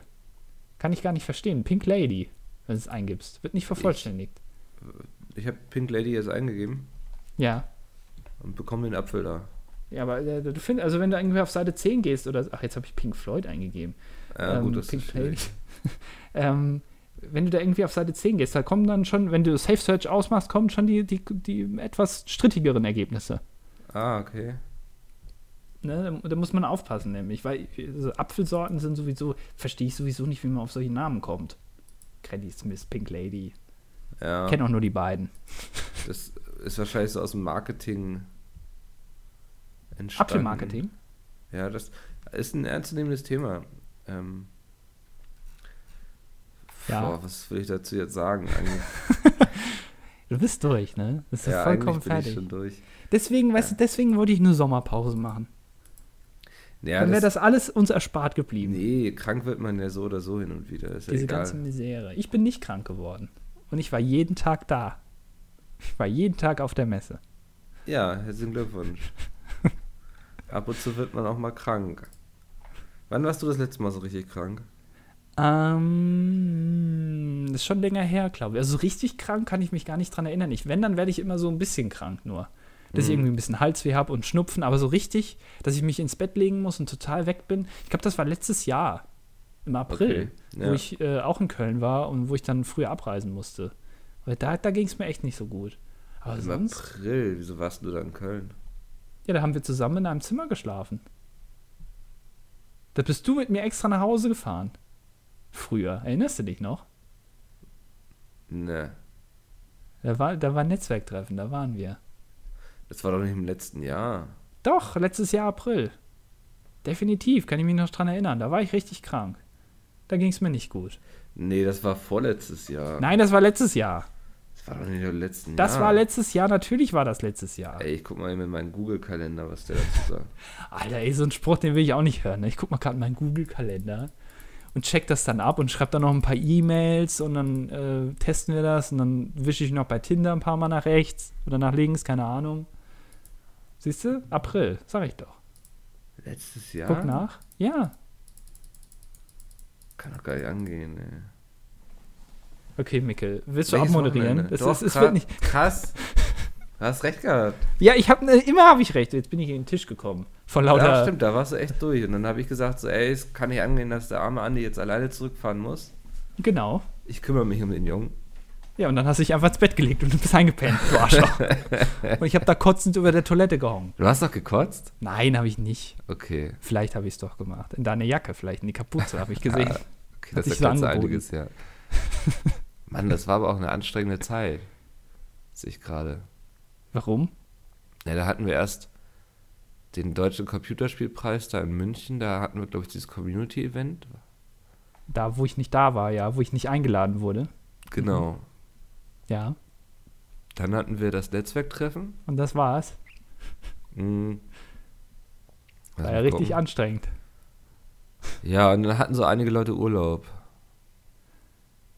Kann ich gar nicht verstehen. Pink Lady, wenn du es eingibst, wird nicht vervollständigt. ich habe Pink Lady jetzt eingegeben Ja. und bekomme den Apfel da. Ja, aber äh, du findest, also wenn du irgendwie auf Seite 10 gehst oder, ach, jetzt habe ich Pink Floyd eingegeben. Ja, ähm, gut, das Pink ist. Lady. (laughs) ähm, wenn du da irgendwie auf Seite 10 gehst, da kommen dann schon, wenn du Safe Search ausmachst, kommen schon die, die, die etwas strittigeren Ergebnisse. Ah, okay. Ne? Da, da muss man aufpassen, nämlich, weil so Apfelsorten sind sowieso, verstehe ich sowieso nicht, wie man auf solche Namen kommt. Granny Smith, Pink Lady. Ja. Kenne auch nur die beiden. Das ist wahrscheinlich so aus dem Marketing entstanden. Apfelmarketing. Ja, das ist ein ernstzunehmendes Thema. Ähm, Ja. Boah, was will ich dazu jetzt sagen? Eigentlich, (laughs) Du bist durch, ne? Das ist ja, vollkommen bin ich fertig. schon durch. Deswegen, weißt du, deswegen wollte ich eine Sommerpause machen. Ja, Dann wäre das, das alles uns erspart geblieben. nee, krank wird man ja so oder so hin und wieder. Ist ja Diese egal. ganze Misere. Ich bin nicht krank geworden. Und ich war jeden Tag da. Ich war jeden Tag auf der Messe. Ja, herzlichen Glückwunsch. (laughs) Ab und zu wird man auch mal krank. Wann warst du das letzte Mal so richtig krank? Ähm, das ist schon länger her, glaube ich. Also so richtig krank kann ich mich gar nicht dran erinnern. Ich, wenn, dann werde ich immer so ein bisschen krank nur. Dass ich Mhm. irgendwie ein bisschen Halsweh habe und Schnupfen, aber so richtig, dass ich mich ins Bett legen muss und total weg bin. Ich glaube, das war letztes Jahr, im April, Okay, wo ja. ich äh, auch in Köln war und wo ich dann früher abreisen musste. Weil da, da ging es mir echt nicht so gut. Aber Im sonst, April, wieso warst du da in Köln? ja, da haben wir zusammen in einem Zimmer geschlafen. Da bist du mit mir extra nach Hause gefahren. Früher, erinnerst du dich noch? Ne, Da war, da war ein Netzwerktreffen, da waren wir. das war doch nicht im letzten Jahr. Doch, letztes Jahr April. Definitiv, kann ich mich noch dran erinnern. Da war ich richtig krank. Da ging es mir nicht gut. Nee, das war vorletztes Jahr. Nein, das war letztes Jahr. Das war doch nicht im letzten Das Jahr. war letztes Jahr, natürlich war das letztes Jahr. Ey, ich guck mal eben in meinen Google-Kalender, was der dazu sagt. (laughs) Alter, ey, so ein Spruch, den will ich auch nicht hören. Ne? Ich guck mal gerade in meinen Google-Kalender und check das dann ab und schreib dann noch ein paar E-Mails und dann äh, testen wir das und dann wische ich noch bei Tinder ein paar Mal nach rechts oder nach links, keine Ahnung. Siehst du? April, sag ich doch. Letztes Jahr? Guck nach. Ja. Kann doch gar nicht angehen, ey. Okay, Mikkel, willst du Welches abmoderieren? Es, Doch, es, es wird nicht. Krass. Du (laughs) hast recht gehabt. Ja, ich habe immer habe ich recht. Jetzt bin ich in den Tisch gekommen. Vor lauter. Ja, stimmt, da warst du echt durch. Und dann habe ich gesagt, so, ey, es kann nicht angehen, dass der arme Andi jetzt alleine zurückfahren muss. Genau. Ich kümmere mich um den Jungen. Ja, und dann hast du dich einfach ins Bett gelegt und du bist eingepennt, du Arschloch. (laughs) und ich habe da kotzend über der Toilette gehongen. Du hast doch gekotzt? Nein, habe ich nicht. Okay. Vielleicht habe ich es doch gemacht. In deine Jacke, vielleicht in die Kapuze, habe ich gesehen. Okay, das so angeboten. einiges, ja. (laughs) Mann, das war aber auch eine anstrengende Zeit. Sehe ich gerade. Warum? Ja, da hatten wir erst den Deutschen Computerspielpreis da in München. Da hatten wir, glaube ich, dieses Community-Event. Da, wo ich nicht da war, ja, wo ich nicht eingeladen wurde. Genau. Ja. Dann hatten wir das Netzwerktreffen. Und das war's. Mhm. War ja richtig gucken. anstrengend. Ja, und dann hatten so einige Leute Urlaub.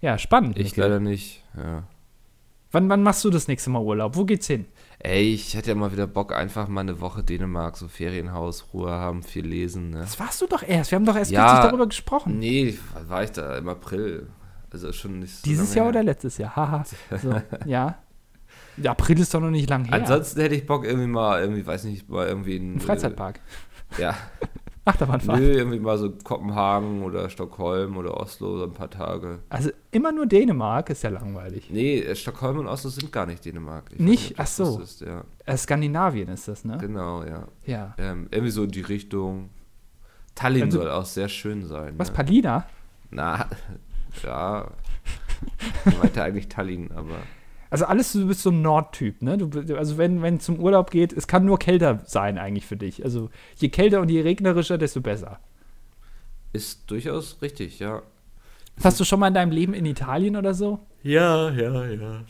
Ja, spannend. Ich leider nicht. Ja. Wann, wann machst du das nächste Mal Urlaub? Wo geht's hin? Ey, ich hätte ja mal wieder Bock, einfach mal eine Woche Dänemark, so Ferienhaus, Ruhe haben, viel lesen. Ne? Das warst du doch erst. Wir haben doch erst Ja. kürzlich darüber gesprochen. Nee, war ich da im April. Also schon nicht so Dieses Jahr her. oder letztes Jahr? Haha. (laughs) So, ja. Der April ist doch noch nicht lang her. Ansonsten hätte ich Bock, irgendwie mal, irgendwie, weiß nicht, mal irgendwie ein. Ein Freizeitpark. Äh, ja. (laughs) Achterbahnfahrt. Nö, irgendwie mal so Kopenhagen oder Stockholm oder Oslo, so ein paar Tage. Also immer nur Dänemark ist ja langweilig. Nee, äh, Stockholm und Oslo sind gar nicht Dänemark. Ich Nicht? du Ach so. wusstest, ja. Äh, Skandinavien ist das, ne? Genau, ja. Ja. Ähm, irgendwie so in die Richtung. Tallinn Also- soll auch sehr schön sein. Was, ne? Palina? Na, (laughs) ja. Ich meinte eigentlich Tallinn, aber. Also alles, du bist so ein Nordtyp, ne? Du, also wenn, wenn zum Urlaub geht, es kann nur kälter sein eigentlich für dich. Also je kälter und je regnerischer, desto besser. Ist durchaus richtig, ja. Hast du schon mal in deinem Leben in Italien oder so? Ja, ja, ja.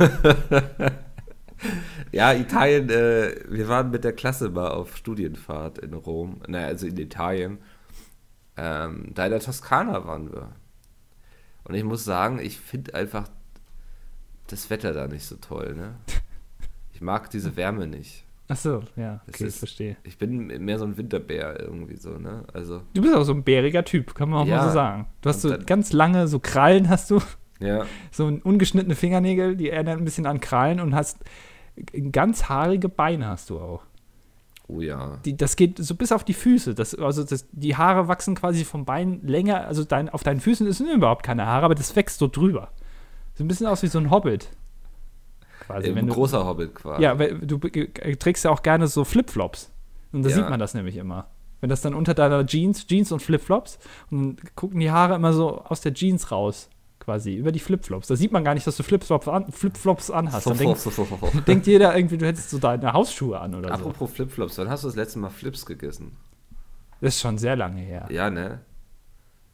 (laughs) ja, Italien, äh, wir waren mit der Klasse mal auf Studienfahrt in Rom, naja, also in Italien. Ähm, da in der Toskana waren wir. Und ich muss sagen, ich finde einfach das Wetter da nicht so toll, ne? (laughs) Ich mag diese Wärme nicht. Ach so, ja, okay, ich ist- verstehe. Ich bin mehr so ein Winterbär irgendwie so, ne? Also, Du bist auch so ein bäriger Typ, kann man auch Ja. mal so sagen. Du hast so ganz lange, so Krallen hast du, ja. so ungeschnittene Fingernägel, die erinnern ein bisschen an Krallen und hast ganz haarige Beine hast du auch. Oh ja. Die, das geht so bis auf die Füße. Das, also das, die Haare wachsen quasi vom Bein länger. Also dein, auf deinen Füßen sind überhaupt keine Haare, aber das wächst so drüber. Sieht ein bisschen aus wie so ein Hobbit. Quasi, Ein wenn du, großer Hobbit quasi. ja, weil du äh, trägst ja auch gerne so Flipflops. Und da Ja. sieht man das nämlich immer. Wenn das dann unter deiner Jeans, Jeans und Flipflops, und dann gucken die Haare immer so aus der Jeans raus, quasi, über die Flipflops. Da sieht man gar nicht, dass du Flipflops, an, Flipflops anhast. Dann denkt, (laughs) (laughs) denkt jeder irgendwie, du hättest so deine Hausschuhe an oder so. Apropos Flipflops, wann hast du das letzte Mal Flips gegessen? Das ist schon sehr lange her. Ja, ne?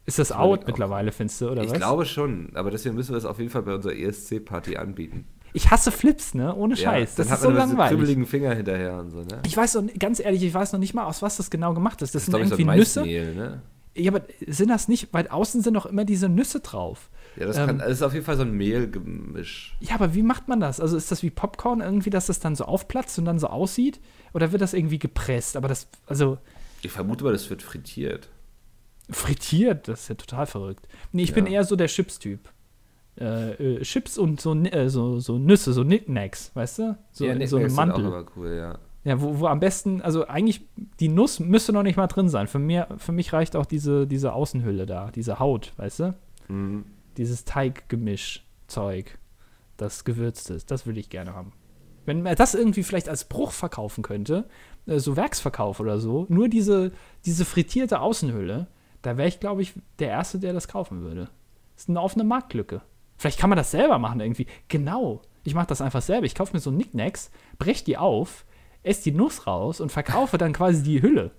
Ist das out ich mittlerweile, findest du, oder ich was? glaube schon, aber deswegen müssen wir das auf jeden Fall bei unserer ESC-Party anbieten. Ich hasse Flips, ne? Ohne Scheiß. dann das ist so langweilig. kribbeligen Finger hinterher und so, ne? Ich weiß noch, ganz ehrlich, ich weiß noch nicht mal, aus was das genau gemacht ist. Das, Das ist, sind ich, so irgendwie ein Nüsse. Ne? Ja, aber sind das nicht, weil außen sind doch immer diese Nüsse drauf. Ja, das, Ähm, kann, das ist auf jeden Fall so ein Mehlgemisch. Ja, aber wie macht man das? Also ist das wie Popcorn irgendwie, dass das dann so aufplatzt und dann so aussieht? Oder wird das irgendwie gepresst? Aber das, also Ich vermute mal, das wird frittiert. Frittiert, das ist ja total verrückt. Nee, ich Ja. bin eher so der Chips-Typ. Äh, äh, Chips und so, äh, so, so Nüsse, so Knickknacks, weißt du? So, ja, so sind Mantel. auch immer cool, ja. Ja, wo, wo am besten, also eigentlich, die Nuss müsste noch nicht mal drin sein. Für, mir, für mich reicht auch diese, diese Außenhülle da, diese Haut, weißt du? Mhm. Dieses Teiggemisch-Zeug, das gewürzt ist. Das würde ich gerne haben. Wenn man das irgendwie vielleicht als Bruch verkaufen könnte, äh, so Werksverkauf oder so, nur diese, diese frittierte Außenhülle, da wäre ich, glaube ich, der Erste, der das kaufen würde. Das ist eine offene Marktlücke. Vielleicht kann man das selber machen irgendwie. Genau. Ich mache das einfach selber. Ich kaufe mir so Knickknacks, brech die auf, esse die Nuss raus und verkaufe dann quasi die Hülle.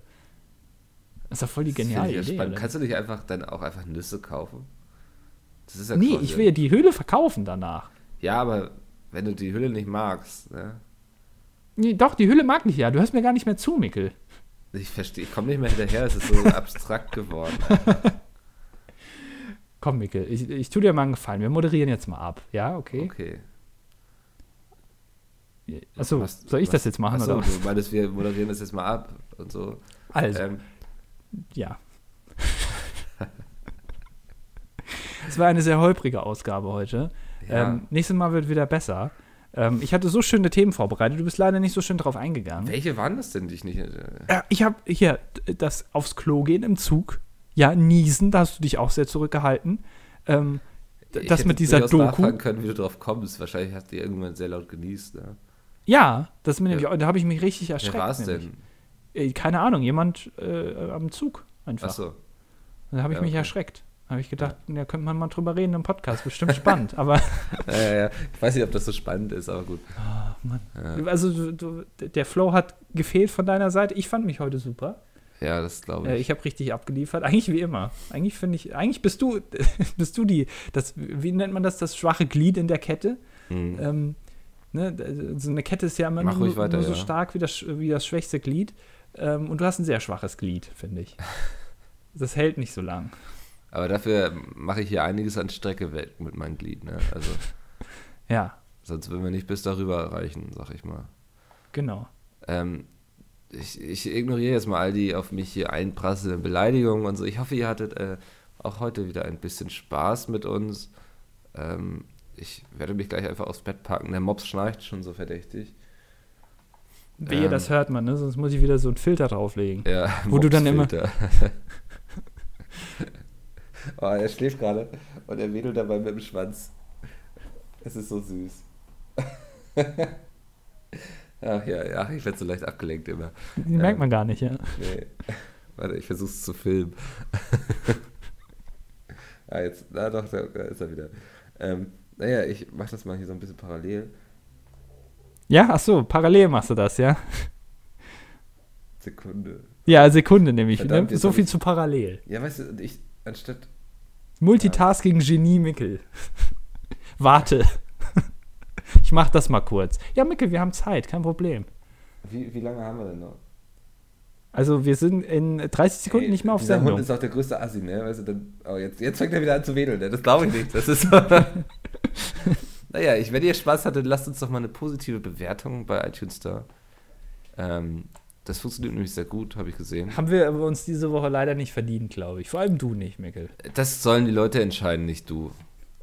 Das ist doch voll die geniale Idee. spannend. Kannst du nicht einfach dann auch einfach Nüsse kaufen? Das ist ja Nee, ich will ja die Hülle verkaufen danach. Ja, aber wenn du die Hülle nicht magst, ne? Nee, doch, die Hülle mag ich ja. Du hörst mir gar nicht mehr zu, Mikkel. Ich verstehe, ich komme nicht mehr hinterher, es ist so (laughs) abstrakt geworden. Komm, Mikkel, ich, ich tu dir mal einen Gefallen. Wir moderieren jetzt mal ab. Ja, okay? Okay. Achso, Was- soll ich was- das jetzt machen Achso, oder du meinst, wir moderieren das jetzt mal ab und so. Also, Ähm, ja. (laughs) Es war eine sehr holprige Ausgabe heute. ja. Ähm, nächstes Mal wird wieder besser. Ähm, ich hatte so schöne Themen vorbereitet. Du bist leider nicht so schön drauf eingegangen. Welche waren das denn, die ich nicht. Äh, Ja, ich habe hier das aufs Klo gehen im Zug. Ja, niesen, da hast du dich auch sehr zurückgehalten. Ähm, ich das hätte mit dieser Doku. können, wie du drauf kommst. Wahrscheinlich hast du irgendwann sehr laut genießt. Ne? Ja, das mit dem, Ja. da habe ich mich richtig Wer erschreckt. war es denn? Äh, Keine Ahnung, jemand äh, am Zug einfach. Achso. Da habe ich Ja, mich okay. erschreckt. Da habe ich gedacht, ja. könnte man mal drüber reden im Podcast, bestimmt spannend. (laughs) Aber Ja, ja, ja. Ich weiß nicht, ob das so spannend ist, aber gut. Ah, Mann. Ja, also du, du, der Flow hat gefehlt von deiner Seite. Ich fand mich heute super. ja das glaube Äh, ich. ich habe richtig abgeliefert. Eigentlich wie immer. Eigentlich finde ich, eigentlich bist du, (laughs) bist du die, das, wie nennt man das, das schwache Glied in der Kette? Mhm. Ähm, ne, so eine Kette ist ja immer Mach nur, weiter, nur so ja. stark wie das, wie das schwächste Glied. Ähm, und du hast ein sehr schwaches Glied, finde ich. (laughs) Das hält nicht so lang. Aber dafür mache ich hier einiges an Strecke weg mit meinem Glied. Ne? Also, (laughs) Ja, sonst würden wir nicht bis darüber erreichen, sag ich mal. genau. Ähm, ich, ich ignoriere jetzt mal all die auf mich hier einprasselnden Beleidigungen und so. Ich hoffe, ihr hattet äh, auch heute wieder ein bisschen Spaß mit uns. Ähm, ich werde mich gleich einfach aufs Bett packen. Der Mops schnarcht schon so verdächtig. Wehe, Ähm. das hört man, ne? Sonst muss ich wieder so einen Filter drauflegen. Ja, Wo du dann immer-. (laughs) oh, er schläft gerade und er wedelt dabei mit dem Schwanz. Es ist so süß. (laughs) Ach ja, ja, ich werde so leicht abgelenkt immer. Die merkt man gar nicht, ja. Nee. Warte, ich versuch's zu filmen. (laughs) ah, jetzt, na doch, da, ist er wieder. Ähm, naja, ich mach das mal hier so ein bisschen parallel. Ja, ach so, parallel machst du das, ja? Sekunde. Ja, Sekunde nämlich. Verdammt, Ne? So viel zu parallel. Ja, weißt du, ich, anstatt. Multitasking Genie Mickel. (laughs) Warte. Ich mach das mal kurz. Ja, Mickel, wir haben Zeit, kein Problem. Wie, wie lange haben wir denn noch? Also wir sind in 30 Sekunden Ey, nicht mehr auf dieser Sendung. Hund ist auch der größte Assi, ne? Weißt du, dann, oh, jetzt, jetzt fängt er wieder an zu wedeln, ne? Das glaube ich nicht. Das ist so. (laughs) naja, ich, wenn ihr Spaß hattet, lasst uns doch mal eine positive Bewertung bei iTunes da. Ähm, das funktioniert nämlich sehr gut, habe ich gesehen. Haben wir uns diese Woche leider nicht verdient, glaube ich. Vor allem du nicht, Mickel. Das sollen die Leute entscheiden, nicht du.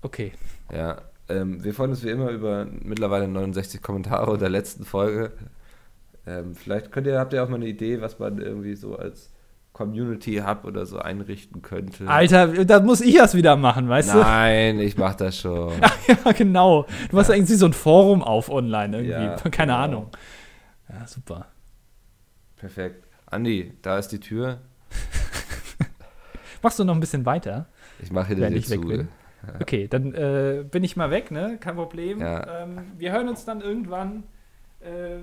Okay. Ja, ähm, wir freuen uns wie immer über mittlerweile 69 Kommentare der letzten Folge. Ähm, vielleicht könnt ihr, habt ihr auch mal eine Idee, was man irgendwie so als Community Hub oder so einrichten könnte. Alter, da muss ich das wieder machen, weißt Nein, ich mach das schon. (laughs) du? ja, genau. Du machst irgendwie so ein Forum auf online irgendwie. Ja, Keine genau. Ahnung. Ja, super. Perfekt. Andi, da ist die Tür. (laughs) Machst du noch ein bisschen weiter? Ich mache dir die zu. bin. Okay, dann äh, bin ich mal weg, ne? Kein Problem. Ja. Ähm, wir hören uns dann irgendwann, äh,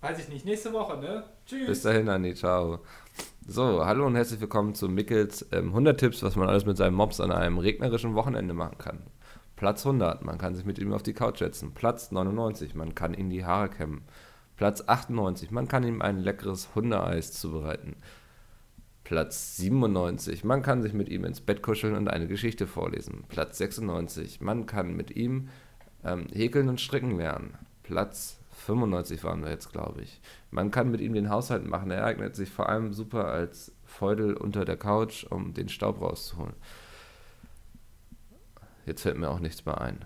weiß ich nicht, nächste Woche, ne? Tschüss. Bis dahin, Andi, ciao. So, hallo und herzlich willkommen zu Mickels ähm, 100 Tipps, was man alles mit seinem Mops an einem regnerischen Wochenende machen kann. Platz 100, man kann sich mit ihm auf die Couch setzen. Platz 99, man kann ihm die Haare kämmen. Platz 98, man kann ihm ein leckeres Hundeeis zubereiten. Platz 97, man kann sich mit ihm ins Bett kuscheln und eine Geschichte vorlesen. Platz 96, man kann mit ihm ähm, häkeln und stricken lernen. Platz 95 waren wir jetzt, glaube ich. Man kann mit ihm den Haushalt machen. Er eignet sich vor allem super als Feudel unter der Couch, um den Staub rauszuholen. Jetzt fällt mir auch nichts mehr ein.